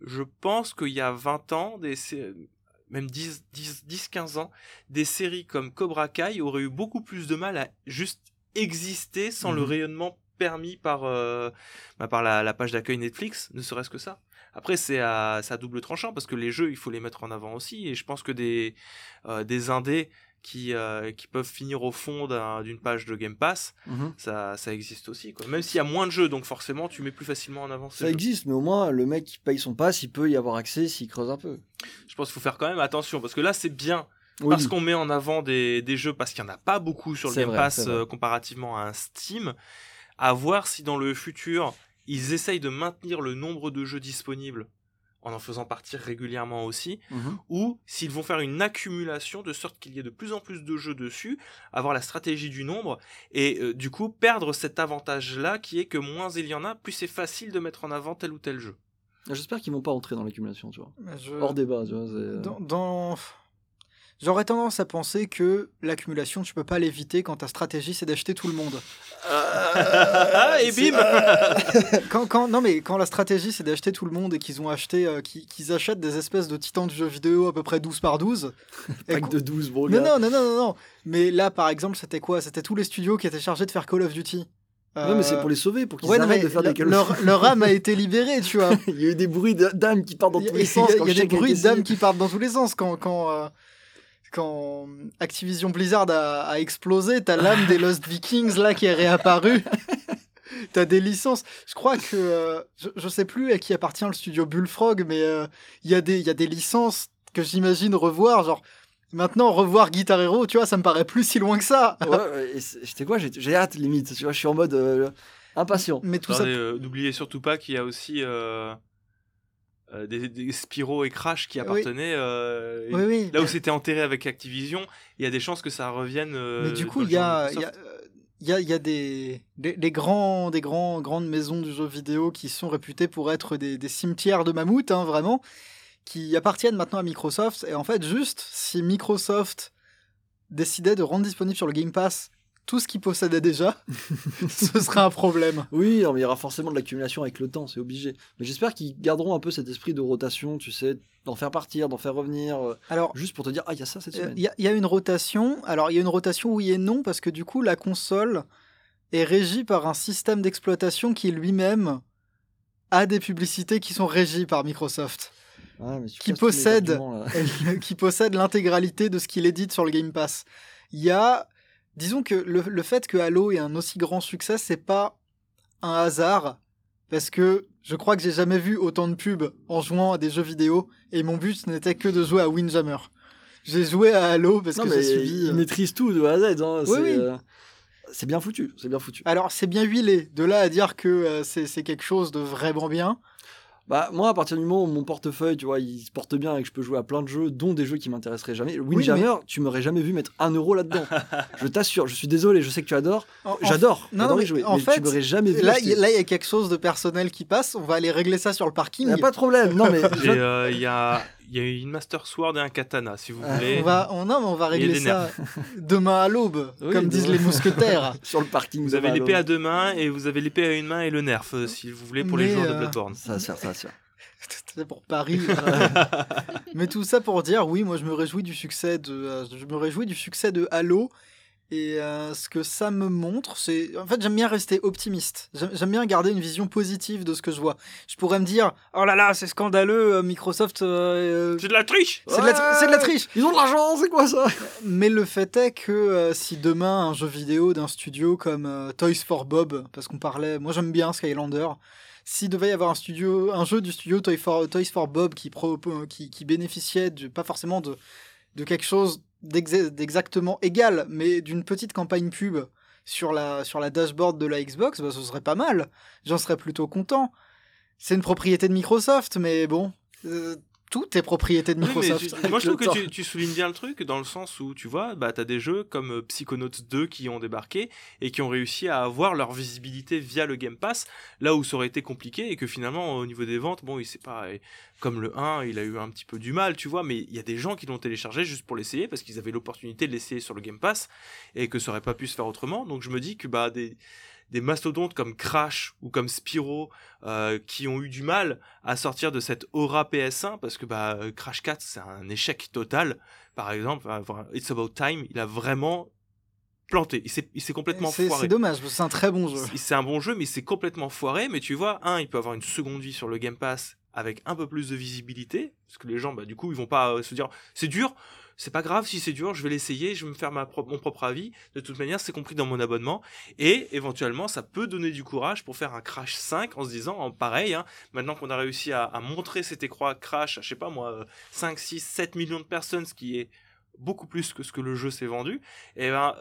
je pense qu'il y a 20 ans, des, même 10, 10, 10, 15 ans, des séries comme Cobra Kai auraient eu beaucoup plus de mal à juste exister sans le Mhm. rayonnement permis par, euh, bah, par la, la page d'accueil Netflix, ne serait-ce que ça. Après, c'est à, c'est à double tranchant parce que les jeux, il faut les mettre en avant aussi. Et je pense que des, euh, des indés qui, euh, qui peuvent finir au fond d'un- d'une page de Game Pass, Mhm. ça, ça existe aussi. Quoi. Même s'il y a moins de jeux, donc forcément, tu mets plus facilement en avant Ça jeux. existe, mais au moins, le mec qui paye son pass, il peut y avoir accès s'il creuse un peu. Je pense qu'il faut faire quand même attention parce que là, c'est bien Oui. parce qu'on met en avant des, des jeux parce qu'il n'y en a pas beaucoup sur le Game vrai, Pass euh, comparativement à un Steam. À voir si dans le futur, ils essayent de maintenir le nombre de jeux disponibles en en faisant partir régulièrement aussi, Mhm. ou s'ils vont faire une accumulation de sorte qu'il y ait de plus en plus de jeux dessus, avoir la stratégie du nombre, et euh, du coup perdre cet avantage-là qui est que moins il y en a, plus c'est facile de mettre en avant tel ou tel jeu. J'espère qu'ils vont pas entrer dans l'accumulation, tu vois. Je- Hors débat, tu vois. euh, Dans, dans- J'aurais tendance à penser que l'accumulation, tu peux pas l'éviter quand ta stratégie c'est d'acheter tout le monde. Ah, et bim (laughs) Quand, quand, non mais quand la stratégie c'est d'acheter tout le monde et qu'ils ont acheté, euh, qu'ils qu'ils achètent des espèces de titans de jeux vidéo à peu près 12 par 12. (laughs) et Pack de 12, bon Non, gars. non, non, non, non, non. Mais là par exemple c'était quoi? C'était tous les studios qui étaient chargés de faire Call of Duty. Ouais, mais c'est pour les sauver, pour qu'ils Ouais, arrêtent de faire le- des leur, leur âme a (laughs) été libérée, tu vois. Il y a eu des bruits d'âmes qui partent dans y tous les il y a- sens. il y a quand des bruits d'âmes qui partent dans tous les sens quand quand euh, quand Activision Blizzard a, a explosé. T'as l'âme des Lost Vikings là qui est réapparue. (laughs) T'as des licences. Je crois que euh, je, je sais plus à qui appartient le studio Bullfrog, mais euh, il y a des il y a des licences que j'imagine revoir. Genre maintenant revoir Guitar Hero, tu vois, ça me paraît plus si loin que ça. Ouais, j'étais quoi J'ai hâte, limite. Tu vois, je suis en mode euh, impatient. Mais tout ça. Euh, N'oubliez surtout pas qu'il y a aussi euh, des, des Spyro et Crash qui Oui. appartenaient. euh, Oui, oui. Là où c'était enterré avec Activision, il y a des chances que ça revienne. euh, Mais du coup, il y y a, y a, il y a des, des, des grands, des grands, grandes maisons du jeu vidéo qui sont réputées pour être des, des cimetières de mammouths, hein, vraiment, qui appartiennent maintenant à Microsoft. Et en fait, juste si Microsoft décidait de rendre disponible sur le Game Pass tout ce qu'ils possédaient déjà, (laughs) ce serait un problème. Oui, non, mais il y aura forcément de l'accumulation avec le temps, c'est obligé. Mais j'espère qu'ils garderont un peu cet esprit de rotation, tu sais, d'en faire partir, d'en faire revenir, euh, Alors, juste pour te dire, ah, il y a ça cette Euh, semaine. Il y, a- il y a une rotation. Alors, il y a une rotation oui et non, parce que du coup, la console est régie par un système d'exploitation qui lui-même a des publicités qui sont régies par Microsoft, mais tu qui possède- (laughs) qui possède l'intégralité de ce qu'il édite sur le Game Pass. Il y a, disons que le, le fait que Halo ait un aussi grand succès, c'est pas un hasard, parce que je crois que j'ai jamais vu autant de pubs en jouant à des jeux vidéo, et mon but n'était que de jouer à Windjammer. J'ai joué à Halo parce Non, que j'ai suivi. il euh, maîtrise tout de A à Z. hein, Oui, c'est, oui. euh, c'est bien foutu, c'est bien foutu. Alors, c'est bien huilé. De là à dire que euh, c'est c'est quelque chose de vraiment bien. Bah, moi, à partir du moment où mon portefeuille, tu vois, il se porte bien et que je peux jouer à plein de jeux, dont des jeux qui m'intéresseraient jamais. Windjammer, tu m'aurais jamais vu mettre un euro là-dedans. (laughs) je t'assure, je suis désolé, je sais que tu adores. J'adore, non, j'adore mais y jouer. en mais fait, tu m'aurais jamais vu. Là, il y a quelque chose de personnel qui passe. On va aller régler ça sur le parking. Y a pas de problème. Non, mais (laughs) euh, il y, a, il y a une Master Sword et un katana, si vous Ah, voulez. On va, on, non, mais on va Il régler ça (laughs) demain à l'aube, Oui, comme disent les mousquetaires. (laughs) sur le parking. Vous avez l'épée à deux mains et vous avez l'épée à une main et le nerf, euh, si vous voulez, pour les joueurs de euh, Bloodborne. Ça va se faire, ça va se faire. C'était pour Paris. (laughs) mais tout ça pour dire, oui, moi je me réjouis du succès de, euh, je me réjouis du succès de Halo. Et euh, ce que ça me montre, c'est. En fait, j'aime bien rester optimiste. J'aime bien garder une vision positive de ce que je vois. Je pourrais me dire, oh là là, c'est scandaleux, euh, Microsoft. euh, C'est de la triche c'est de, la de triche. Ils ont de l'argent, c'est quoi ça? Mais le fait est que euh, si demain un jeu vidéo d'un studio comme Toys for Bob, parce qu'on parlait, moi j'aime bien Skylander, s'il devait y avoir un studio, un jeu du studio Toy for, Toys for Bob qui, pro- qui, qui bénéficiait de, pas forcément de, de quelque chose d'exactement égal, mais d'une petite campagne pub sur la, sur la dashboard de la Xbox, bah, ce serait pas mal. J'en serais plutôt content. C'est une propriété de Microsoft, mais bon, euh, tout est propriété de Oui, Microsoft. tu- moi je trouve que tu, tu soulignes bien le truc dans le sens où tu vois, bah t'as des jeux comme euh, Psychonauts 2 qui ont débarqué et qui ont réussi à avoir leur visibilité via le Game Pass, là où ça aurait été compliqué et que finalement au niveau des ventes, bon, il c'est pas comme le 1, il a eu un petit peu du mal, tu vois, mais il y a des gens qui l'ont téléchargé juste pour l'essayer parce qu'ils avaient l'opportunité de l'essayer sur le Game Pass et que ça aurait pas pu se faire autrement. Donc je me dis que bah des des mastodontes comme Crash ou comme Spyro euh, qui ont eu du mal à sortir de cette aura PS1 parce que bah, euh, Crash 4 c'est un échec total par exemple It's About Time il a vraiment planté il s'est complètement foiré c'est dommage, c'est un très bon jeu. c'est c'est un bon jeu, mais c'est complètement foiré. Mais tu vois, un, il peut avoir une seconde vie sur le Game Pass avec un peu plus de visibilité, parce que les gens, bah, du coup, ils vont pas euh, se dire, c'est dur. C'est pas grave si c'est dur, je vais l'essayer, je vais me faire mon propre avis. De toute manière, c'est compris dans mon abonnement. Et éventuellement, ça peut donner du courage pour faire un Crash 5 en se disant, en pareil, hein, maintenant qu'on a réussi à, montrer cet écran Crash je sais pas moi, euh, 5, 6, 7 millions de personnes, ce qui est beaucoup plus que ce que le jeu s'est vendu, et ben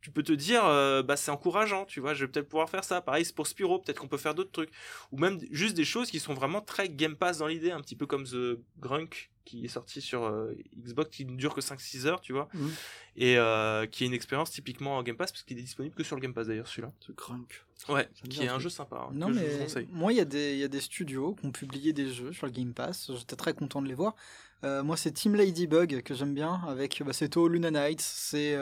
tu peux te dire, euh, bah, c'est encourageant, tu vois, je vais peut-être pouvoir faire ça. Pareil, c'est pour Spyro, peut-être qu'on peut faire d'autres trucs. Ou même juste des choses qui sont vraiment très Game Pass dans l'idée, un petit peu comme The Grunk, qui est sorti sur euh, Xbox, qui ne dure que 5-6 heures, tu vois, Mhm. et euh, qui est une expérience typiquement en Game Pass, parce qu'il est disponible que sur le Game Pass d'ailleurs, celui-là. Ce crunk. Ouais, qui est un jeu sympa, hein, Non, que je mais vous conseille. moi, il y, a des- il y a des studios qui ont publié des jeux sur le Game Pass. J'étais très content de les voir. Moi, c'est Team Ladybug que j'aime bien. Avec, bah, c'est Luna Nights, c'est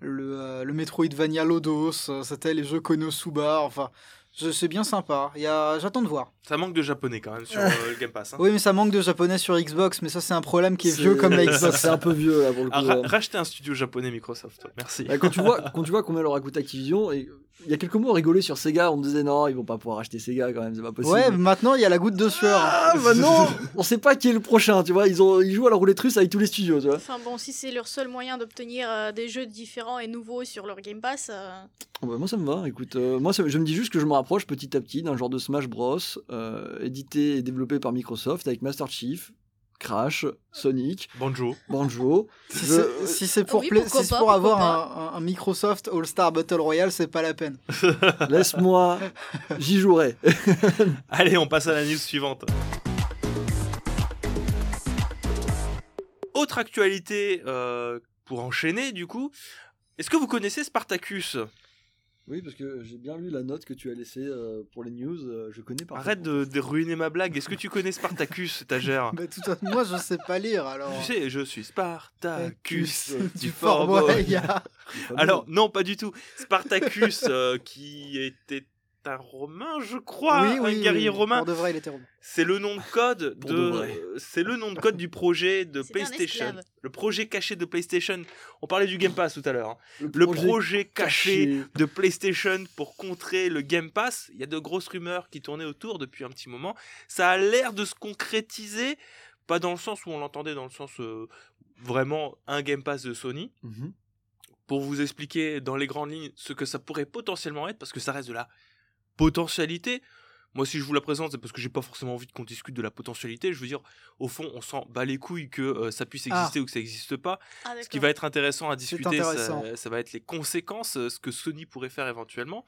le, euh, le Metroidvania Lodos, euh, c'était les jeux Konosuba. Enfin, c'est bien sympa. Il y a, j'attends de voir. Ça manque de japonais quand même sur (laughs) euh, le Game Pass. hein. Oui, mais ça manque de japonais sur Xbox, mais ça, c'est un problème qui est vieux comme la (laughs) Xbox. C'est un peu vieux là pour le coup. Ah, ra- ouais. racheter un studio japonais Microsoft, merci. Bah, quand, tu vois, (laughs) quand tu vois combien leur a coûté Activision, et il y a quelques mois on rigolait sur Sega, on me disait non, ils vont pas pouvoir acheter Sega quand même, c'est pas possible. Ouais, mais maintenant, il y a la goutte de sueur. Ah bah non On sait pas qui est le prochain, tu vois, ils, ont, ils jouent à la roulette russe avec tous les studios, tu vois. Enfin bon, si c'est leur seul moyen d'obtenir euh, des jeux différents et nouveaux sur leur Game Pass, euh, Oh bah, moi ça me va, écoute, euh, moi ça- je me dis juste que je me rapproche petit à petit d'un genre de Smash Bros, euh, édité et développé par Microsoft avec Master Chief, Crash, Sonic, Banjo. Banjo. (laughs) Si Je- c'est si pour, Oui, pla- pourquoi si c'est pas, pour pourquoi avoir un Microsoft All-Star Battle Royale, c'est pas la peine. (laughs) Laisse-moi, j'y jouerai. (laughs) Allez, on passe à la news suivante. Autre actualité euh, pour enchaîner, du coup. Est-ce que vous connaissez Spartacus? Oui, parce que j'ai bien lu la note que tu as laissée euh, pour les news, euh, je connais pas. Arrête de, de ruiner ma blague. Est-ce que tu connais Spartacus, (laughs) étagère Mais tout à- moi, je sais pas lire, alors. Tu sais, je suis Spartacus (laughs) du Fort. Boyard. Alors, non, pas du tout. Spartacus, euh, qui était un romain, je crois, oui, un guerrier oui, romain. Pour de vrai, il était romain. C'est le nom de code (laughs) de c'est le nom de code du projet de PlayStation. Le projet caché de PlayStation. On parlait du Game Pass tout à l'heure. hein. Le projet caché de PlayStation pour contrer le Game Pass. Il y a de grosses rumeurs qui tournaient autour depuis un petit moment. Ça a l'air de se concrétiser, pas dans le sens où on l'entendait, dans le sens euh, vraiment un Game Pass de Sony. Mhm. Pour vous expliquer dans les grandes lignes ce que ça pourrait potentiellement être, parce que ça reste de la potentialité. Moi, si je vous la présente, c'est parce que j'ai pas forcément envie qu'on discute de la potentialité. Je veux dire, au fond, on s'en bat les couilles que euh, ça puisse Ah. exister ou que ça n'existe pas. Ah, Ce qui va être intéressant à discuter, ça, intéressant. ça va être les conséquences, euh, ce que Sony pourrait faire éventuellement.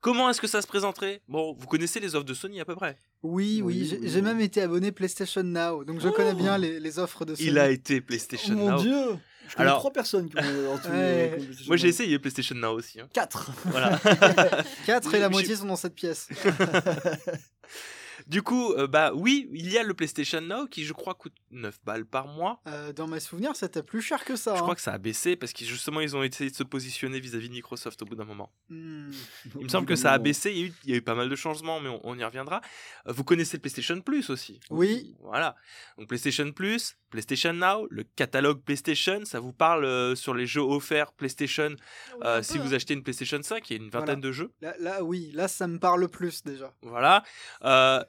Comment est-ce que ça se présenterait? Bon, vous connaissez les offres de Sony à peu près? Oui, oui, Oui, j'ai oui, même été abonné PlayStation Now, donc je Oh. connais bien les, les offres de Sony. Il a été Oh PlayStation mon Now. dieu Je connais Alors- trois personnes qui ont en tout, Ouais. qui ont Moi, j'ai PlayStation essayé PlayStation Now aussi. hein. 4 Voilà. (laughs) 4 et la moitié sont dans cette pièce. (laughs) du coup, euh, bah oui, il y a le PlayStation Now qui, je crois, coûte 9 balles par mois. Euh, dans mes souvenirs, c'était plus cher que ça. Je hein. crois que ça a baissé parce que justement, ils ont essayé de se positionner vis-à-vis de Microsoft au bout d'un moment. Hmm. Il me semble que ça a baissé, il y a eu, il y a eu pas mal de changements, mais on, on y reviendra. Euh, Vous connaissez le PlayStation Plus aussi Oui. Voilà. Donc PlayStation Plus, PlayStation Now, le catalogue PlayStation, ça vous parle euh, sur les jeux offerts PlayStation Oui, euh, si vous hein. achetez une PlayStation 5, il y a une vingtaine Voilà. de jeux. Là, là, oui, là, ça me parle plus déjà. Voilà. Euh,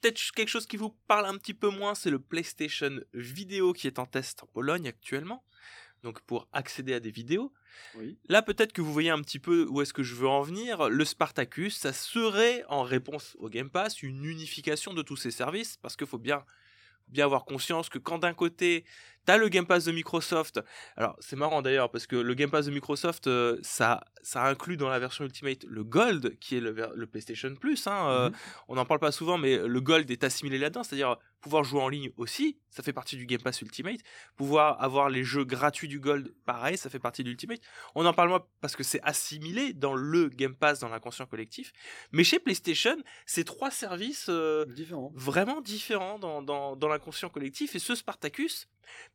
Peut-être quelque chose qui vous parle un petit peu moins, c'est le PlayStation Vidéo qui est en test en Pologne actuellement. Donc pour accéder à des vidéos. Oui. Là, peut-être que vous voyez un petit peu où est-ce que je veux en venir. Le Spartacus, ça serait, en réponse au Game Pass, une unification de tous ces services, parce qu'il faut bien, bien avoir conscience que quand d'un côté, tu as le Game Pass de Microsoft, alors c'est marrant d'ailleurs, parce que le Game Pass de Microsoft, euh, ça, ça inclut dans la version Ultimate le Gold, qui est le, PlayStation Plus. hein, euh, Mhm. on n'en parle pas souvent, mais le Gold est assimilé là-dedans, c'est-à-dire pouvoir jouer en ligne aussi, ça fait partie du Game Pass Ultimate. Pouvoir avoir les jeux gratuits du Gold, pareil, ça fait partie de l'Ultimate. On en parle moins parce que c'est assimilé dans le Game Pass, dans l'inconscient collectif. Mais chez PlayStation, c'est trois services euh, Différent. vraiment différents dans, dans, dans l'inconscient collectif. Et ce Spartacus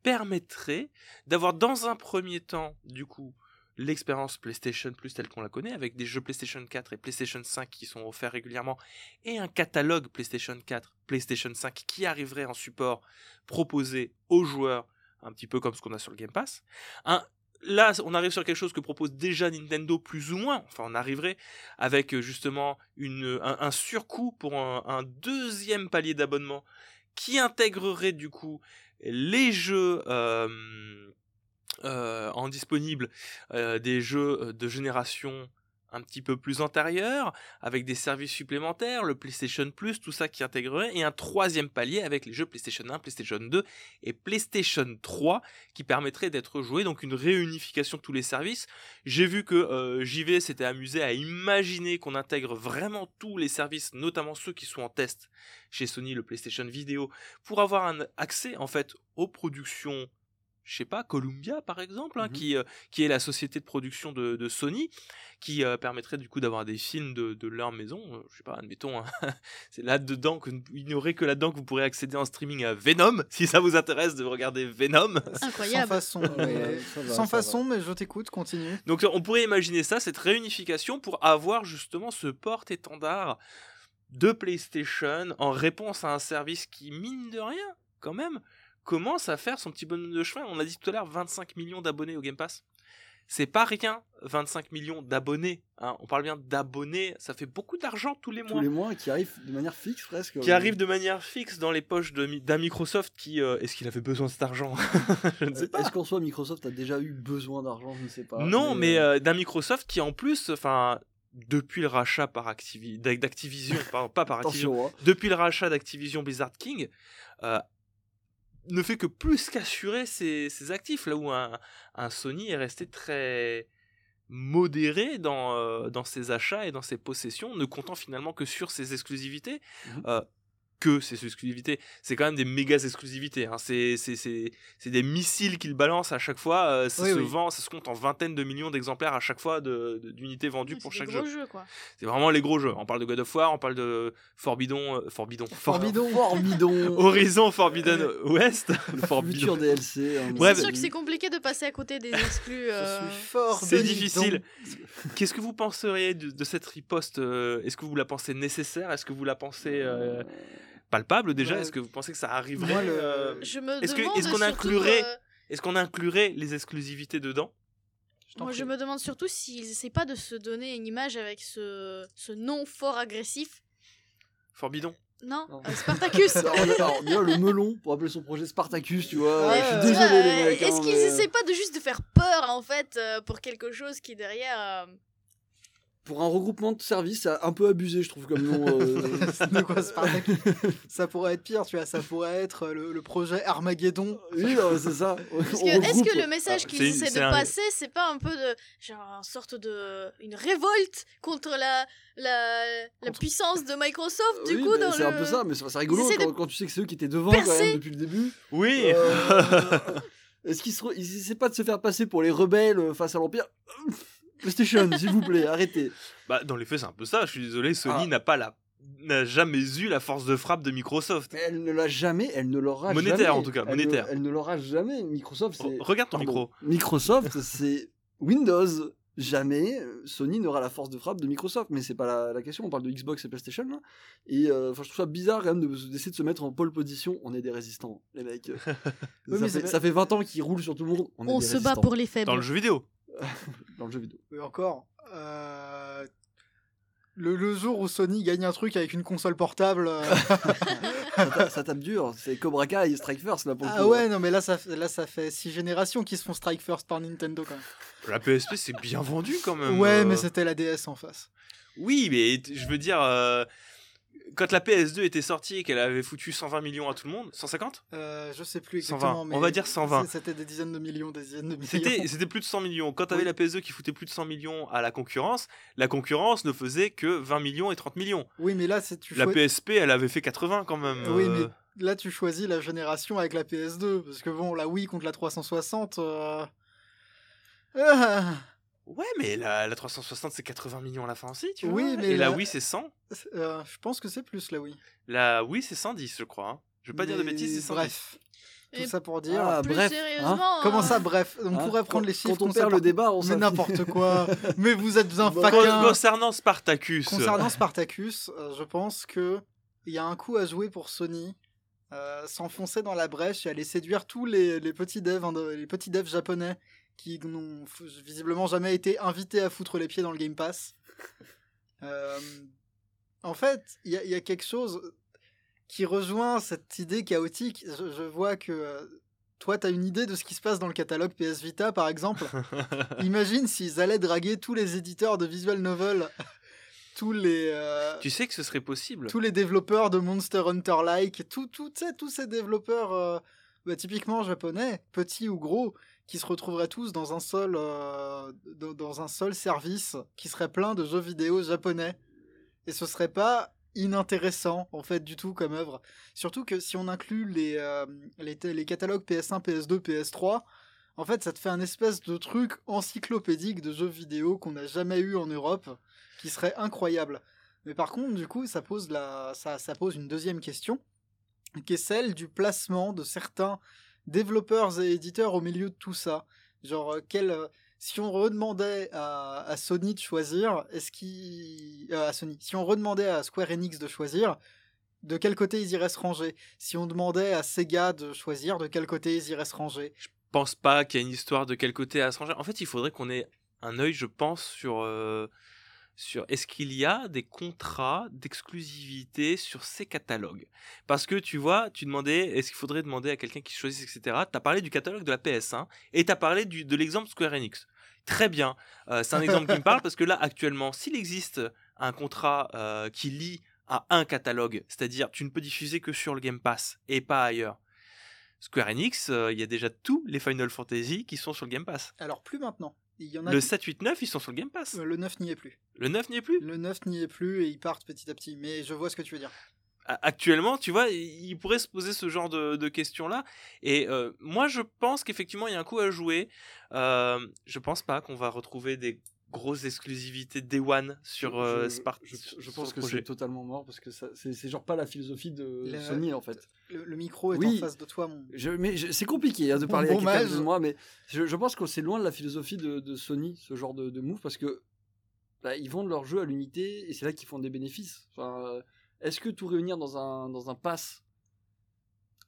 permettrait d'avoir dans un premier temps, du coup, l'expérience PlayStation Plus telle qu'on la connaît, avec des jeux PlayStation 4 et PlayStation 5 qui sont offerts régulièrement, et un catalogue PlayStation 4, PlayStation 5 qui arriverait en support proposé aux joueurs, un petit peu comme ce qu'on a sur le Game Pass. Là, on arrive sur quelque chose que propose déjà Nintendo plus ou moins. Enfin, on arriverait avec euh, justement un, un surcoût pour un, deuxième palier d'abonnement qui intégrerait du coup les jeux euh, en disponible, euh, des jeux euh, de génération un petit peu plus antérieure, avec des services supplémentaires, le PlayStation Plus, tout ça qui intégrerait, et un troisième palier avec les jeux PlayStation 1, PlayStation 2 et PlayStation 3 qui permettrait d'être joué, donc une réunification de tous les services. J'ai vu que euh, JV s'était amusé à imaginer qu'on intègre vraiment tous les services, notamment ceux qui sont en test chez Sony, le PlayStation Vidéo, pour avoir un accès en fait aux productions je sais pas, Columbia par exemple, hein, Mhm. qui, euh, qui est la société de production de, de Sony, qui euh, permettrait du coup d'avoir des films de, de leur maison. Euh, je sais pas, admettons, hein, (laughs) c'est là-dedans que il n'y aurait que là-dedans que vous pourrez accéder en streaming à Venom, (laughs) si ça vous intéresse de regarder Venom. (laughs) Sans Incroyable. façon, mais, ça va, sans façon, mais je t'écoute, continue. Donc on pourrait imaginer ça, cette réunification, pour avoir justement ce porte-étendard de PlayStation en réponse à un service qui, mine de rien, quand même, commence à faire son petit bonhomme de chemin. On a dit tout à l'heure 25 millions d'abonnés au Game Pass. C'est pas rien, 25 millions d'abonnés. hein. On parle bien d'abonnés, ça fait beaucoup d'argent tous les va. Tous mois. les mois qui arrivent de manière fixe presque. Qui arrive de manière fixe dans les poches d'un Microsoft qui. euh, Est-ce qu'il avait besoin de cet argent? (laughs) Je ne sais pas. Est-ce qu'en soi Microsoft a déjà eu besoin d'argent? Je ne sais pas. Non, mais euh, euh, d'un Microsoft qui en plus, enfin, depuis le rachat par Activi- d'Ac- d'Activision, pas par (laughs) Activision, hein. depuis le rachat d'Activision Blizzard King, euh, ne fait que plus qu'assurer ses, ses actifs, là où un, un Sony est resté très modéré dans, euh, dans ses achats et dans ses possessions, ne comptant finalement que sur ses exclusivités. Mhm. Euh, que ces exclusivités, c'est quand même des méga exclusivités. hein. C'est, c'est, c'est, c'est des missiles qu'ils balancent à chaque fois. euh, ça Oui, se oui. vend, ça se compte en vingtaines de millions d'exemplaires à chaque fois d'unités vendues pour chaque jeu. C'est vraiment les gros jeux. On parle de God of War, on parle de Forbidon, euh, Forbidon, For- Forbidon. Horizon Forbidden West, Forbidon. DLC. hein, Bref. C'est sûr que c'est compliqué de passer à côté des exclus. euh, Je suis fort. C'est difficile. Qu'est-ce que vous penseriez de, de cette riposte euh, Est-ce que vous la pensez nécessaire? Est-ce que vous la pensez euh, palpable déjà Ouais. Est-ce que vous pensez que ça arriverait Moi, le- euh, Je me Est-ce que- est-ce qu'on inclurait- euh, Est-ce qu'on inclurait les exclusivités dedans? Je Moi, je me demande surtout s'ils essaient pas de se donner une image avec ce, ce nom fort agressif. Forbidon Non, Non. euh, Spartacus. Alors, alors, déjà, le melon pour appeler son projet Spartacus, tu vois. Ouais, je suis désolé, les Euh, mecs. Est-ce hein, qu'ils mais- essaient pas de juste de faire peur en fait euh, pour quelque chose qui derrière. Euh, pour un regroupement de services, c'est un peu abusé, je trouve, comme nom. euh. (laughs) de quoi Spartacus (laughs) Ça pourrait être pire, tu vois. Ça pourrait être le, le projet Armageddon. oui, c'est ça. (laughs) Est-ce que le message Ah, qu'ils essaient de un- passer, c'est pas un peu de genre une sorte de une révolte contre la la, la Contre- puissance de Microsoft du Oui, coup dans c'est le un peu ça, mais c'est rigolo de quand, tu sais que c'est eux qui étaient devant quand même depuis le début. Oui. Euh, Est-ce qu'ils se re- essaient pas de se faire passer pour les rebelles euh, face à l'Empire? PlayStation, s'il vous plaît, arrêtez. Bah, dans les faits, c'est un peu ça. Je suis désolé, Sony Ah. n'a pas la n'a jamais eu la force de frappe de Microsoft. Mais elle ne l'a jamais, elle ne l'aura jamais. Monétaire, en tout cas, monétaire. Elle ne l'aura jamais. Microsoft, c'est. Re- Regarde ton Pardon. micro. Microsoft, (laughs) c'est Windows. Jamais euh, Sony n'aura la force de frappe de Microsoft, mais c'est pas la, la question. On parle de Xbox et PlayStation là. Et euh, enfin, je trouve ça bizarre quand même de- d'essayer de se mettre en pole position. On est des résistants, les mecs. (laughs) Oui, ça, fait, ça fait 20 ans qu'ils roulent sur tout le monde. On, est on des se bat pour les faibles. Dans le jeu vidéo. (laughs) dans le jeu vidéo. Et encore. euh, Le, le jour où Sony gagne un truc avec une console portable. euh, (laughs) (laughs) ça, ta- ça tape dur. C'est Cobra Kai et Strike First là pour le ah coup. ouais, non, mais là ça, fait- là, ça fait six générations qui se font strike first par Nintendo quand même. La PSP, c'est bien vendu quand même. ouais, euh. mais c'était la DS en face. Oui, mais je veux dire, euh, quand la PS2 était sortie et qu'elle avait foutu 120 millions à tout le monde, 150 Euh, je sais plus 120, exactement. on mais va dire 120. c'est- C'était des dizaines de millions, des dizaines de millions. C'était plus de 100 millions. Quand t'avais Oui. la PS2 qui foutait plus de 100 millions à la concurrence, la concurrence ne faisait que 20 millions et 30 millions. Oui, mais là, c'est tu La PSP, elle avait fait 80 quand même. Oui, euh. mais là, tu choisis la génération avec la PS2. Parce que bon, la Wii contre la 360. euh, (laughs) ah, Ouais, mais la, la 360, c'est 80 millions à la fin aussi, tu vois. Oui, mais et la... la- Wii, c'est 100. euh, je pense que c'est plus la Wii. La Wii, c'est 110, je crois. hein. Je veux pas dire de bêtises, c'est 110. Bref. Tout Et ça pour dire. Ah, Plus bref, sérieusement. Comment euh, ça, bref? On Hein, pourrait prendre les chiffres. Quand on qu'on perd le débat, on Mais n'importe quoi. (laughs) Mais vous êtes un faquin. Concernant Spartacus, Concernant Spartacus, euh, je pense que il y a un coup à jouer pour Sony. euh, S'enfoncer dans la brèche et aller séduire tous les, les petits devs, les petits devs japonais qui n'ont visiblement jamais été invités à foutre les pieds dans le Game Pass. (laughs) Euh, en fait, il y, a- il y a quelque chose qui rejoint cette idée chaotique. Je, je vois que euh, toi, tu as une idée de ce qui se passe dans le catalogue PS Vita, par exemple. (laughs) Imagine s'ils allaient draguer tous les éditeurs de visual novel, (laughs) tous les, euh, tu sais que ce serait possible. tous les développeurs de Monster Hunter like, tout, tout, tous ces développeurs euh, bah, typiquement japonais, petits ou gros, qui se retrouveraient tous dans un seul, euh, dans, un seul service qui serait plein de jeux vidéo japonais. Et ce serait pas inintéressant en fait du tout comme œuvre. Surtout que si on inclut les, euh, les, les catalogues PS1, PS2, PS3, en fait ça te fait un espèce de truc encyclopédique de jeux vidéo qu'on n'a jamais eu en Europe, qui serait incroyable. Mais par contre, du coup, ça pose, la, ça, ça pose une deuxième question, qui est celle du placement de certains développeurs et éditeurs au milieu de tout ça. Genre, euh, quel, euh, si on redemandait à, Sony de choisir, est-ce qu'il, euh, à Sony, si on redemandait à Square Enix de choisir, de quel côté ils iraient se ranger? Si on demandait à Sega de choisir, de quel côté ils iraient se ranger? Pense pas qu'il y a une histoire de quel côté à se ranger. En fait, il faudrait qu'on ait un œil, je pense, sur, sur est-ce qu'il y a des contrats d'exclusivité sur ces catalogues? Parce que tu vois, tu demandais, est-ce qu'il faudrait demander à quelqu'un qui choisisse, etc. Tu as parlé du catalogue de la PS1 et tu as parlé du, de l'exemple Square Enix. Très bien. Euh, c'est un exemple qui me parle (laughs) parce que là, actuellement, s'il existe un contrat euh, qui lie à un catalogue, c'est-à-dire tu ne peux diffuser que sur le Game Pass et pas ailleurs. Square Enix, euh, il y a déjà tous les Final Fantasy qui sont sur le Game Pass. Alors, plus maintenant. Il y en a Le qui- 7, 8, 9, ils sont sur le Game Pass. euh, le 9 n'y est plus. Le 9 n'y est plus? Le 9 n'y est plus et ils partent petit à petit. Mais je vois ce que tu veux dire. A- Actuellement, tu vois, il il pourrait se poser ce genre de, de questions-là. Et euh, moi, je pense qu'effectivement, il y a un coup à jouer. Euh, je pense pas qu'on va retrouver des grosses exclusivités Day One sur euh, je, Spart. je, sur- je sur pense que c'est totalement mort parce que c'est c'est genre pas la philosophie de La- Sony en fait. Le, le micro est Oui. en face de toi, mon. Je, mais je- c'est compliqué hein, de Bon- parler à bon quelqu'un mage. de moi, mais je, je pense que c'est loin de la philosophie de, de Sony, ce genre de, de move, parce que bah, ils vendent leurs jeux à l'unité et c'est là qu'ils font des bénéfices. Enfin, euh, Est-ce que tout réunir dans un, dans un pass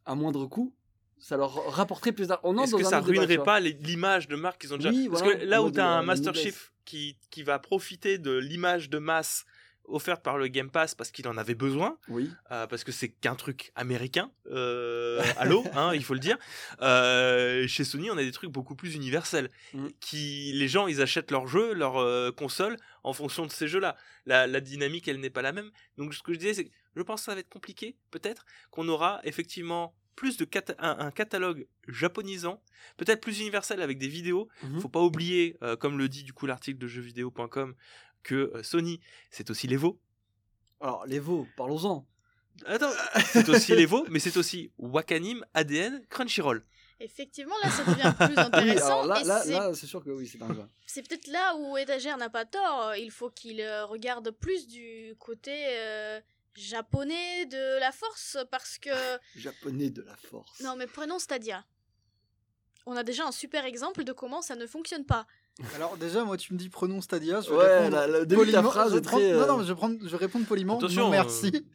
à moindre coût, ça leur rapporterait plus d'argent Est-ce dans que un ça ruinerait pas l'image de marque qu'ils ont déjà Oui, Parce voilà, que là où tu as un Master. Chief qui, qui va profiter de l'image de masse offerte par le Game Pass parce qu'il en avait besoin, Oui. euh, parce que c'est qu'un truc américain. Euh, (laughs) allô, hein, il faut le dire. Euh, chez Sony, on a des trucs beaucoup plus universels. Mm. Qui, les gens, ils achètent leurs jeux, leurs euh, consoles en fonction de ces jeux-là. La, la dynamique, elle n'est pas la même. Donc, ce que je disais, c'est que je pense que ça va être compliqué, peut-être, qu'on aura effectivement plus de cata- un, un catalogue japonisant, peut-être plus universel avec des vidéos. Mhm. Faut pas oublier, euh, comme le dit du coup l'article de jeuxvideo.com, que euh, Sony, c'est aussi l'Evo. Alors, les veaux, parlons-en. Attends, (laughs) c'est aussi l'Evo, mais c'est aussi Wakanim, ADN, Crunchyroll. Effectivement, là, ça devient plus (laughs) intéressant. là, là, c'est- là, c'est sûr que oui, c'est dingue. c'est peut-être là où Étagère n'a pas tort. Il faut qu'il euh, regarde plus du côté euh, japonais de la force parce que. (laughs) Japonais de la force. Non, mais prenons Stadia. On a déjà un super exemple de comment ça ne fonctionne pas. Alors déjà, moi, tu me dis prenons Stadia. Je vais Ouais, la- le début de ta poliment- phrase je est prends- très, Non, euh, non, je répondre poliment. Attention, non, euh, merci.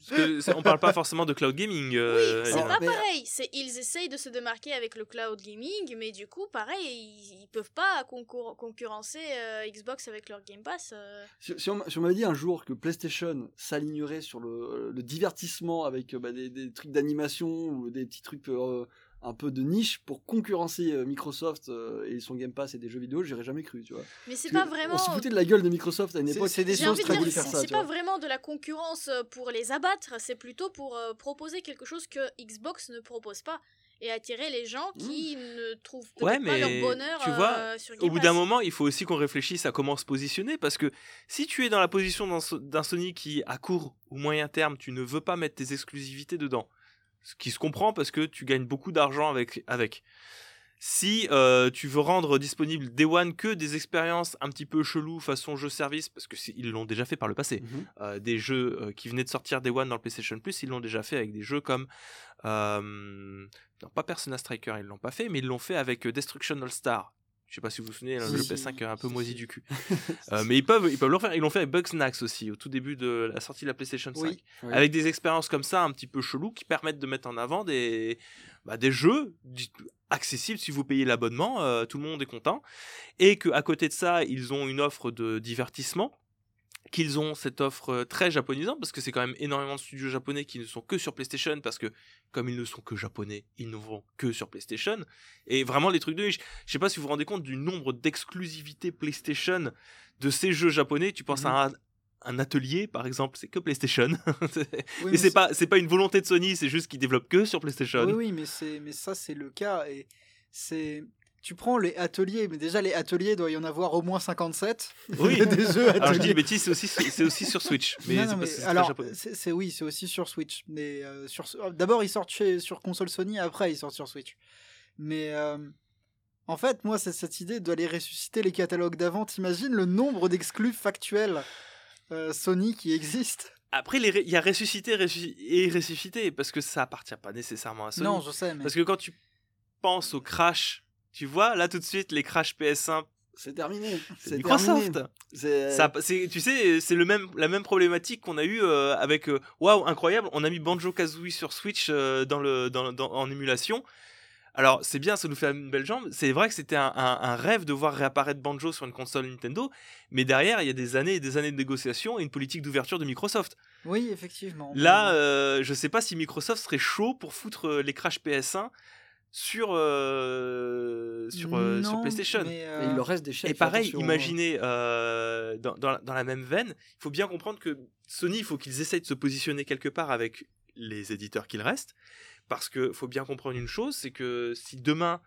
C'est- on parle pas forcément de cloud gaming. euh, oui, c'est pas mais- pareil. Ils essayent de se démarquer avec le cloud gaming, mais du coup, pareil, ils, ils peuvent pas concurrencer euh, Xbox avec leur Game Pass. euh. Si, si on, si on m'avait dit un jour que PlayStation s'alignerait sur le, le divertissement avec euh, bah, des, des trucs d'animation ou des petits trucs euh, un peu de niche pour concurrencer euh, Microsoft euh, et son Game Pass et des jeux vidéo, j'aurais jamais cru, tu vois. Mais c'est pas vraiment. On se foutait de la gueule de Microsoft à une époque. c'est des choses de très c'est faire ça, c'est tu pas vois. vraiment de la concurrence euh, pour les abattre, c'est plutôt pour euh, proposer quelque chose que Xbox ne propose pas et attirer les gens qui ne trouvent Ouais, pas mais leur bonheur tu vois, euh, sur Au Game bout Pass. d'un moment, il faut aussi qu'on réfléchisse à comment se positionner parce que si tu es dans la position d'un Sony qui, à court ou moyen terme, tu ne veux pas mettre tes exclusivités dedans, ce qui se comprend parce que tu gagnes beaucoup d'argent avec. avec. Si euh, tu veux rendre disponible Day One que des expériences un petit peu chelou façon jeu service, parce que ils l'ont déjà fait par le passé, Mhm. euh, des jeux euh, qui venaient de sortir Day One dans le PlayStation Plus, ils l'ont déjà fait avec des jeux comme non pas Persona Striker, ils l'ont pas fait, mais ils l'ont fait avec Destruction All Star. Je sais pas si vous vous souvenez, le jeu si, PS5 un peu si, moisi si. du cul. (laughs) Euh, mais ils peuvent, ils peuvent le faire. Ils l'ont fait avec Bugsnax aussi au tout début de la sortie de la PlayStation 5, Oui. Ouais. avec des expériences comme ça un petit peu chelou qui permettent de mettre en avant des bah, des jeux accessibles si vous payez l'abonnement, euh, tout le monde est content. Et que à côté de ça, ils ont une offre de divertissement qu'ils ont cette offre euh, très japonisante parce que c'est quand même énormément de studios japonais qui ne sont que sur PlayStation parce que comme ils ne sont que japonais, ils ne vont que sur PlayStation et vraiment les trucs de niche. Je sais pas si vous vous rendez compte du nombre d'exclusivités PlayStation de ces jeux japonais. Tu penses à un, un atelier par exemple, c'est que PlayStation. (laughs) Oui, mais c'est pas c'est pas une volonté de Sony, c'est juste qu'ils développent que sur PlayStation. Oui, oui, mais, c'est, mais ça, c'est le cas. Et c'est... Tu prends les ateliers, mais déjà, les ateliers, il doit y en avoir au moins 57. Oui. (laughs) des jeux ateliers. Alors je dis une bêtise, c'est aussi c'est aussi sur Switch, mais Non, non, mais alors, c'est, oui, c'est aussi sur Switch. Mais euh, sur, d'abord, ils sortent chez, sur console Sony, après, ils sortent sur Switch. Mais euh, en fait, moi, c'est cette idée d'aller ressusciter les catalogues d'avant. T'imagines le nombre d'exclus factuels euh, Sony qui existent? Après il y a ressuscité ressusci- et ressuscité parce que ça appartient pas nécessairement à Sony. Non, je sais, mais. Parce que quand tu penses au crash, tu vois, là tout de suite, les crash PS1, C'est terminé. c'est Microsoft. terminé. C'est- Ça, c'est, tu sais, c'est le même, la même problématique qu'on a eu euh, avec euh, Waouh, incroyable, on a mis Banjo Kazooie sur Switch euh, dans le, dans, dans- en émulation. Alors, c'est bien, ça nous fait une belle jambe. C'est vrai que c'était un, un- un rêve de voir réapparaître Banjo sur une console Nintendo, mais derrière, il y a des années et des années de négociations et une politique d'ouverture de Microsoft. Oui, effectivement. Là, euh, je sais pas si Microsoft serait chaud pour foutre euh, les crash PS1 sur, euh, sur, euh, sur PlayStation. mais, Et euh, il leur reste des chèques. Et pareil, attention, hein. imaginez euh, dans, dans, la- dans la même veine, il faut bien comprendre que Sony, il faut qu'ils essayent de se positionner quelque part avec les éditeurs qu'il reste, parce que faut bien comprendre une chose, c'est que si demain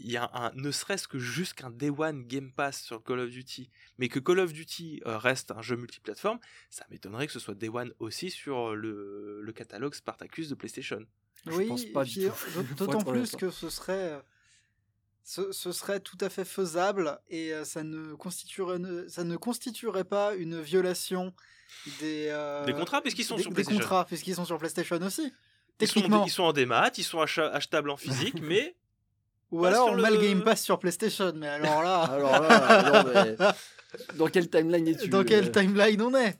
il y a un, ne serait-ce que juste qu'un Day One Game Pass sur Call of Duty, mais que Call of Duty euh, reste un jeu multiplateforme, ça m'étonnerait que ce soit Day One aussi sur le, le catalogue Spartacus de PlayStation. Je oui, pense pas du tout. (laughs) D'autant plus hein. que ce serait, euh, ce, ce serait tout à fait faisable et euh, ça ne constituerait, ne- ça ne constituerait pas une violation des, euh, Des contrats, puisqu'ils sont des, sur des PlayStation. contrats, puisqu'ils sont sur PlayStation aussi. Ils sont, Techniquement. ils sont en démat, ils sont acha- achetables en physique, (laughs) mais Ou pas alors on met le le- Game Pass sur PlayStation, mais alors là, (laughs) Alors là, non, mais dans quelle timeline es-tu? Dans quelle euh timeline on est?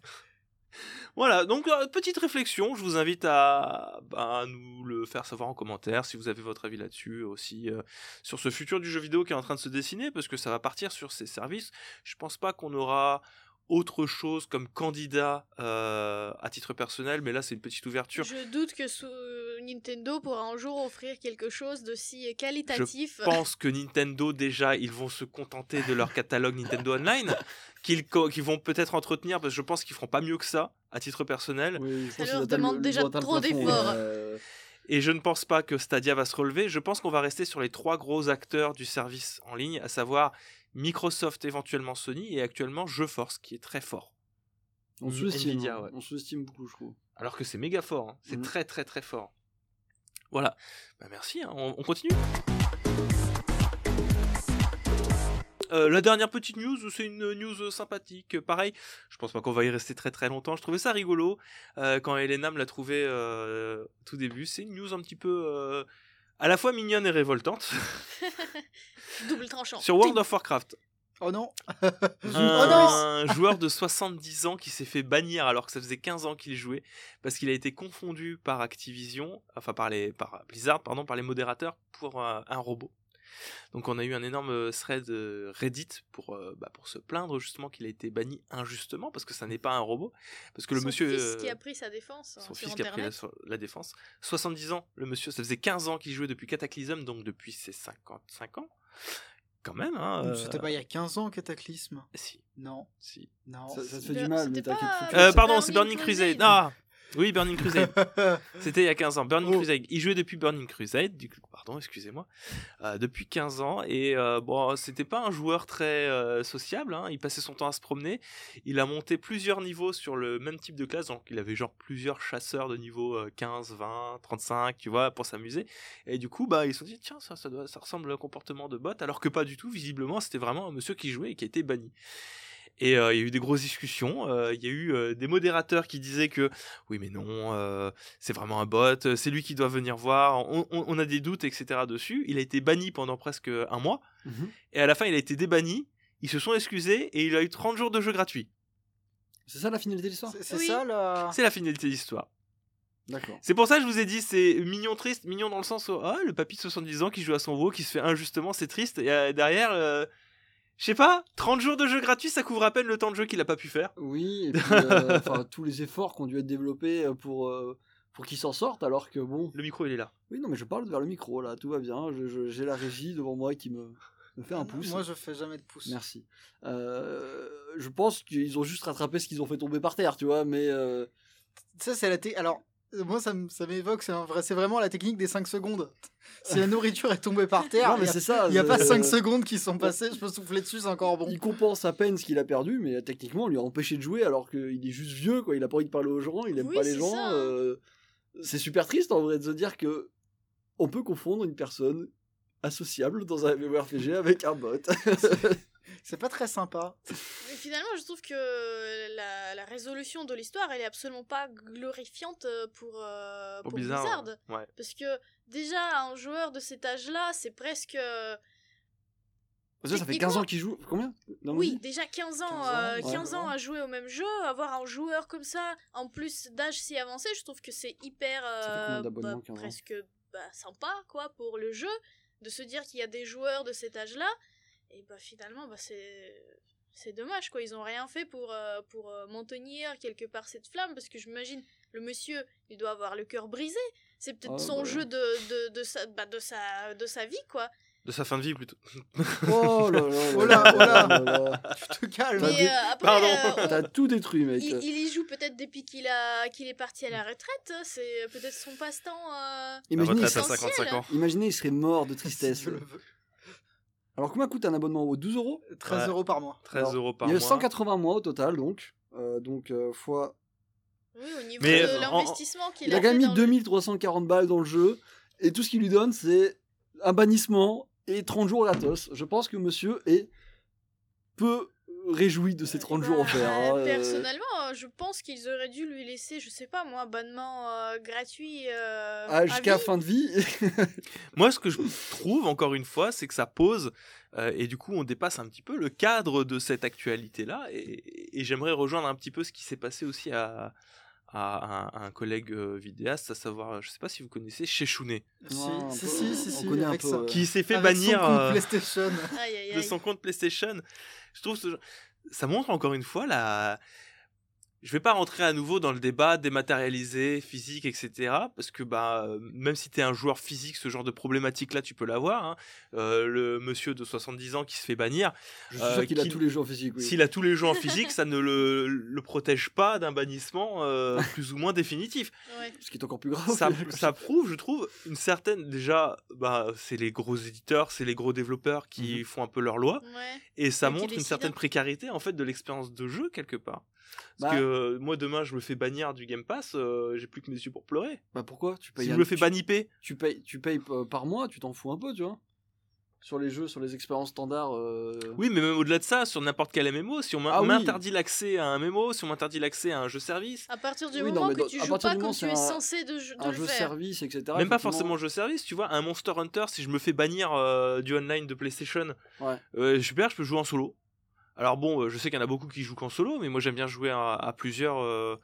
Voilà, donc euh, petite réflexion, je vous invite à, bah, à nous le faire savoir en commentaire si vous avez votre avis là-dessus aussi euh, sur ce futur du jeu vidéo qui est en train de se dessiner parce que ça va partir sur ces services. Je pense pas qu'on aura autre chose comme candidat euh, à titre personnel, mais là c'est une petite ouverture. Je doute que Nintendo pourra un jour offrir quelque chose de si qualitatif. Je pense que Nintendo déjà ils vont se contenter de leur (laughs) catalogue Nintendo Online, qu'ils vont peut-être entretenir parce que je pense qu'ils feront pas mieux que ça à titre personnel. Oui, je Ça leur demande le- déjà trop d'efforts. euh, Et je ne pense pas que Stadia va se relever. Je pense qu'on va rester sur les trois gros acteurs du service en ligne, à savoir Microsoft, éventuellement Sony, et actuellement GeForce, qui est très fort. On Mm, sous-estime, Nvidia, ouais. on sous-estime beaucoup, je trouve. Alors que c'est méga fort. hein. C'est Mhm. très très très fort. Voilà. Bah, merci. hein. On, on continue. Euh, la dernière petite news, c'est une news sympathique. Pareil, je pense pas qu'on va y rester très très longtemps. Je trouvais ça rigolo euh, quand Elena me l'a trouvé euh, tout début. C'est une news un petit peu euh, à la fois mignonne et révoltante (laughs) Double tranchant. sur World of Warcraft. Oh non un joueur de 70 ans qui s'est fait bannir alors que ça faisait 15 ans qu'il jouait parce qu'il a été confondu par Activision, enfin par les par Blizzard pardon, par les modérateurs pour un, un robot. Donc on a eu un énorme thread euh, Reddit pour euh, bah, pour se plaindre justement qu'il a été banni injustement parce que ça n'est pas un robot parce que le Son monsieur fils euh, qui a pris sa défense hein, son sur fils qui a pris la, la défense. 70 ans, le monsieur, ça faisait 15 ans qu'il jouait depuis Cataclysm, donc depuis ses 55 ans. Quand même, hein. euh, C'était pas il y a 15 ans, Cataclysme? Si, Non, si. non. Ça, ça te fait du mal, mais t'inquiète. pas- Euh, pardon, c'est Burning Burning Crusade. Crusade. Ah Oui, Burning Crusade. (laughs) C'était il y a 15 ans. Burning Oh. Crusade. Il jouait depuis Burning Crusade, du coup, pardon, excusez-moi, euh, depuis 15 ans. Et euh, bon, c'était pas un joueur très euh, sociable. hein. Il passait son temps à se promener. Il a monté plusieurs niveaux sur le même type de classe. Donc, il avait genre plusieurs chasseurs de niveau euh, 15, 20, 35, tu vois, pour s'amuser. Et du coup, bah, ils se sont dit, tiens, ça, ça, doit- ça ressemble à un comportement de bot. Alors que pas du tout. Visiblement, c'était vraiment un monsieur qui jouait et qui a été banni. Et euh, il y a eu des grosses discussions. euh, Il y a eu euh, des modérateurs qui disaient que oui, mais non, euh, c'est vraiment un bot, c'est lui qui doit venir voir. On, on- on a des doutes, etc. dessus. Il a été banni pendant presque un mois. Mhm. Et à la fin, il a été débanni. Ils se sont excusés et il a eu 30 jours de jeu gratuit. C'est ça la finalité de l'histoire? C'est c'est Oui. ça là C'est la finalité de l'histoire. D'accord. C'est pour ça que je vous ai dit, c'est mignon triste, mignon dans le sens où ah, le papy de 70 ans qui joue à son WoW, qui se fait injustement, c'est triste. Et euh, derrière, euh, je sais pas, 30 jours de jeu gratuit, ça couvre à peine le temps de jeu qu'il a pas pu faire. Oui, et (laughs) puis euh, enfin, tous les efforts qui ont dû être développés euh, pour, euh, pour qu'ils s'en sortent, alors que bon. Le micro, il est là. Oui, non, mais je parle vers le micro là, tout va bien. je- je- J'ai la régie devant moi qui me, me fait un pouce. Moi, je fais jamais de pouce. Merci. Euh, je pense qu'ils ont juste rattrapé ce qu'ils ont fait tomber par terre, tu vois, mais. euh, Ça, c'est la. Alors, moi, ça m'évoque, c'est vraiment la technique des 5 secondes. (laughs) Si la nourriture est tombée par terre, non, il mais n'y a, c'est ça. il y a c'est- pas 5 secondes qui sont passées, je peux souffler dessus, c'est encore bon. Il compense à peine ce qu'il a perdu, mais euh, techniquement, on lui a empêché de jouer alors qu'il est juste vieux, quoi. Il a pas envie de parler aux gens, il aime Oui, pas les gens. euh, C'est super triste en vrai de se dire que on peut confondre une personne associable dans un MMORPG avec un bot. (laughs) C'est pas très sympa. Mais finalement, je trouve que la, la résolution de l'histoire, elle est absolument pas glorifiante euh, pour, euh, Pour Blizzard. Ouais. Parce que déjà, un joueur de cet âge-là, c'est presque. euh, Ça, ça fait 15 ans qu'il joue. Combien Oui, déjà 15 ans, 15 ans, euh, ouais, 15 ans ouais. à jouer au même jeu, avoir un joueur comme ça, en plus d'âge si avancé, je trouve que c'est hyper Ça fait euh, bah, 15 ans presque bah, sympa quoi pour le jeu de se dire qu'il y a des joueurs de cet âge-là et bah finalement bah c'est c'est dommage quoi, ils ont rien fait pour euh, pour euh, maintenir quelque part cette flamme parce que j'imagine le monsieur, il doit avoir le cœur brisé. C'est peut-être Ah, son jeu de, de, de, sa, bah, de, sa, de sa vie, quoi. De sa fin de vie plutôt. Oh là là Oh là, oh là. là là. Tu te calmes. T'as Mais euh, après, Pardon. euh, on- T'as tout détruit, mec. Il, il y joue peut-être depuis qu'il a qu'il est parti à la retraite. C'est peut-être son passe-temps. euh, Imaginez, retraite à il- essentiel. 55 ans. imaginez, il serait mort de (laughs) Si tristesse. Alors, combien coûte un abonnement au 12 euros 13 Ouais. euros par mois. 13 Alors, euros par Il y a mois. 180 mois au total, donc. Euh, donc, euh, fois. Oui, au niveau Mais, de euh, en- l'investissement qu'il Il a, a quand même fait mis dans le- 2340 balles dans le jeu. Et tout ce qu'il lui donne, c'est un bannissement et 30 jours gratos. Je pense que monsieur est peu réjoui de ces 30 jours Bah, offerts. hein, (laughs) euh. Personnellement, je pense qu'ils auraient dû lui laisser, je sais pas moi, abonnement euh, gratuit. euh, Ah, Jusqu'à fin de vie. (laughs) Moi, ce que je trouve, encore une fois, c'est que ça pose, euh, et du coup, on dépasse un petit peu le cadre de cette actualité-là, et, et j'aimerais rejoindre un petit peu ce qui s'est passé aussi à, à un, un collègue euh, vidéaste, à savoir, je sais pas si vous connaissez, Sheshune, Si, si, si, si, On avec ça. qui s'est fait Avec bannir son compte euh, PlayStation. Aïe, aïe, de son compte PlayStation. Je trouve ce, ça montre encore une fois la. Je vais pas rentrer à nouveau dans le débat dématérialisé, physique, etc. Parce que bah, même si tu es un joueur physique, ce genre de problématique-là, tu peux l'avoir. hein. Euh, le monsieur de 70 ans qui se fait bannir, Je suis Euh, sûr qu'il a qu'il- tous les jours physiques. Oui. s'il a tous les jeux en (laughs) physique, ça ne le, le protège pas d'un bannissement euh, (laughs) plus ou moins définitif. Ouais. Ce qui est encore plus grave. ça, ça prouve, je trouve, une certaine. Déjà, bah, c'est les gros éditeurs, c'est les gros développeurs qui Mhm. font un peu leur loi. Ouais. Et ça montre une certaine précarité en fait de l'expérience de jeu quelque part. Parce Bah. que euh, moi demain je me fais bannir du Game Pass, euh, j'ai plus que mes yeux pour pleurer. Bah pourquoi? Tu payes Si je me fais banniper, tu payes, tu payes par mois, tu t'en fous un peu, tu vois? Sur les jeux, sur les expériences standards. euh, oui, mais même au-delà de ça, sur n'importe quel MMO, si on Ah oui. m'interdit l'accès à un MMO, si on m'interdit l'accès à un jeu service, À partir du Oui, non, moment mais que tu joues pas comme tu es un- censé de, de un le jeu faire. service, etc. même pas forcément jeu service, tu vois, un Monster Hunter, si je me fais bannir euh, du online de PlayStation, Ouais. euh, super, je peux jouer en solo. Alors bon, euh, je sais qu'il y en a beaucoup qui jouent qu'en solo, mais moi j'aime bien jouer à, à plusieurs euh,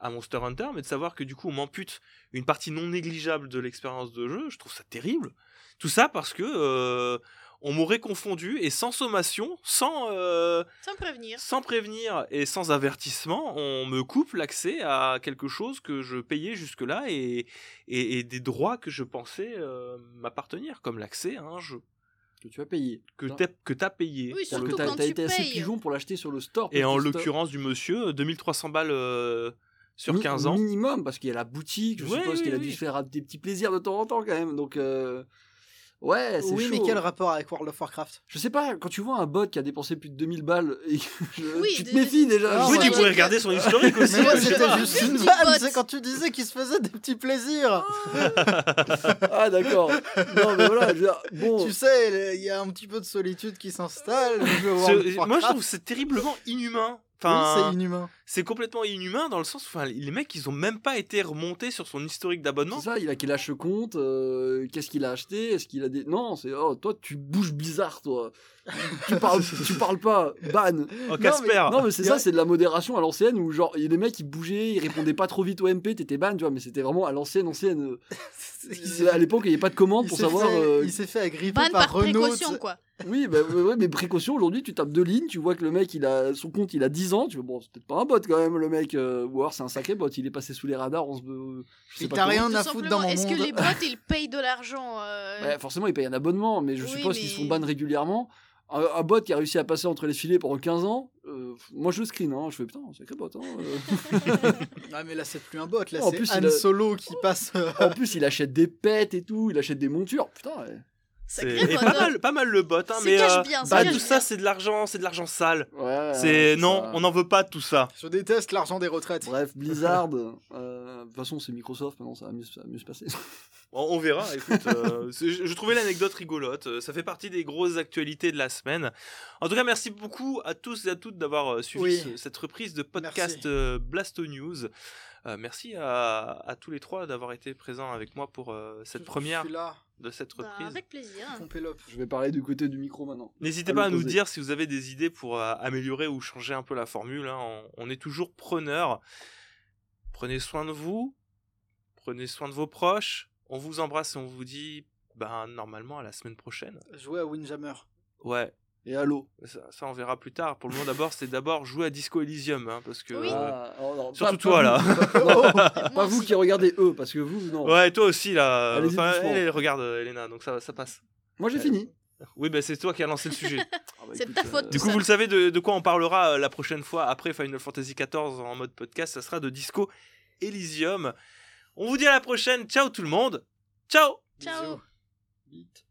à Monster Hunter, mais de savoir que du coup on m'ampute une partie non négligeable de l'expérience de jeu, je trouve ça terrible. Tout ça parce que euh, on m'aurait confondu et sans sommation, sans euh, Sans prévenir. sans prévenir et sans avertissement, on me coupe l'accès à quelque chose que je payais jusque-là et, et, et des droits que je pensais m'appartenir, comme l'accès à un jeu Que tu as payé. que t'as que t'as payé. Oui, le que surtout t'as quand t'as tu été assez pigeon pour l'acheter sur le store. Et en Store. l'occurrence du monsieur, 2300 balles euh, sur Mi- 15 ans. Minimum, parce qu'il y a la boutique, je Ouais, suppose oui, qu'il a oui. dû se faire des petits plaisirs de temps en temps quand même. Donc, euh, ouais, c'est Oui, mais quel rapport avec World of Warcraft? Je sais pas, quand tu vois un bot qui a dépensé plus de 2000 balles, et je- (laughs) Oui, tu te méfies déjà. Oui, tu pourrais regarder son historique aussi. Mais moi, c'était juste une vanne, c'est quand tu disais qu'il se faisait des petits plaisirs. (laughs) Ah d'accord. Non mais voilà, je veux dire, bon. Tu sais, il y a un petit peu de solitude qui s'installe. moi, je trouve que c'est terriblement inhumain. Oui, c'est inhumain. c'est complètement inhumain dans le sens où enfin, les mecs, ils ont même pas été remontés sur son historique d'abonnement. C'est ça, il a qu'il lâche compte, euh, qu'est-ce qu'il a acheté, est-ce qu'il a des... Non, c'est, oh, toi, tu bouges bizarre, toi. Tu, parles, tu parles pas, ban. Oh, Casper Non, mais c'est ça, c'est de la modération à l'ancienne, où genre, il y a des mecs qui bougeaient, ils répondaient pas trop vite au MP, t'étais ban, tu vois, mais c'était vraiment à l'ancienne, ancienne. (laughs) À l'époque, il n'y avait pas de commande pour savoir... fait- euh, Il s'est fait agripper Ban par par Renault. précaution, quoi. Oui, bah, ouais, mais précaution, aujourd'hui, tu tapes deux lignes, tu vois que le mec, il a son compte, il a 10 ans, tu vois, bon, c'est peut-être pas un bot quand même, le mec, euh, ou alors c'est un sacré bot, il est passé sous les radars, on se... euh, je sais pas rien à foutre dans mon est-ce que les bots, ils payent de l'argent euh, Ouais, forcément, il paye un abonnement, mais je Oui, suppose mais- qu'ils se font ban régulièrement. Un, un bot qui a réussi à passer entre les filets pendant 15 ans, euh, moi je le screen, hein, je fais putain, sacré bot. Hein, euh. (laughs) Ah, mais là, c'est plus un bot. Là, c'est plus, Han a- Solo qui passe. euh, en plus, il achète des pets et tout, il achète des montures, putain. ouais. C'est- pas mal, pas mal le bot, hein, C'est mais cache euh, bien, c'est bah, cache tout bien. ça c'est de l'argent, c'est de l'argent sale. Ouais, C'est non, ça- on n'en veut pas de tout ça. Je déteste l'argent des retraites. Bref, Blizzard, euh, de toute façon, c'est Microsoft, maintenant ça va mieux, ça va mieux se passer. (laughs) On, on verra. Écoute, euh, je, je trouvais l'anecdote rigolote. euh, Ça fait partie des grosses actualités de la semaine. En tout cas, merci beaucoup à tous et à toutes d'avoir euh, suivi Oui. ce- cette reprise de podcast Merci. euh, Blasto News. Euh, merci à, à tous les trois d'avoir été présents avec moi pour euh, cette Je première suis là, de cette Bah, reprise. avec plaisir. Je vais parler du côté du micro maintenant. N'hésitez pas à nous dire si vous avez des idées pour euh, améliorer ou changer un peu la formule. hein. On, on est toujours preneurs. Prenez soin de vous. Prenez soin de vos proches. On vous embrasse et on vous dit ben, normalement à la semaine prochaine. Jouer à Windjammer. Ouais, Et allô ça, ça, on verra plus tard. Pour le moment d'abord, c'est d'abord jouer à Disco Elysium. hein, parce que, Oui. euh, Ah, non, surtout pas- toi, pas là. vous, (laughs) pas- vous qui regardez eux, parce que vous, non. Ouais, toi aussi là. Enfin, elle, regarde euh, Elena, donc ça, ça passe. Moi j'ai fini. Oui, ben c'est toi qui as lancé le sujet. (laughs) Ah bah, C'est écoute, ta faute, Du tout coup, ça. vous le savez de, de quoi on parlera euh, la prochaine fois après Final Fantasy XIV en mode podcast. Ça sera de Disco Elysium. On vous dit à la prochaine. Ciao tout le monde. Ciao Ciao. Vite.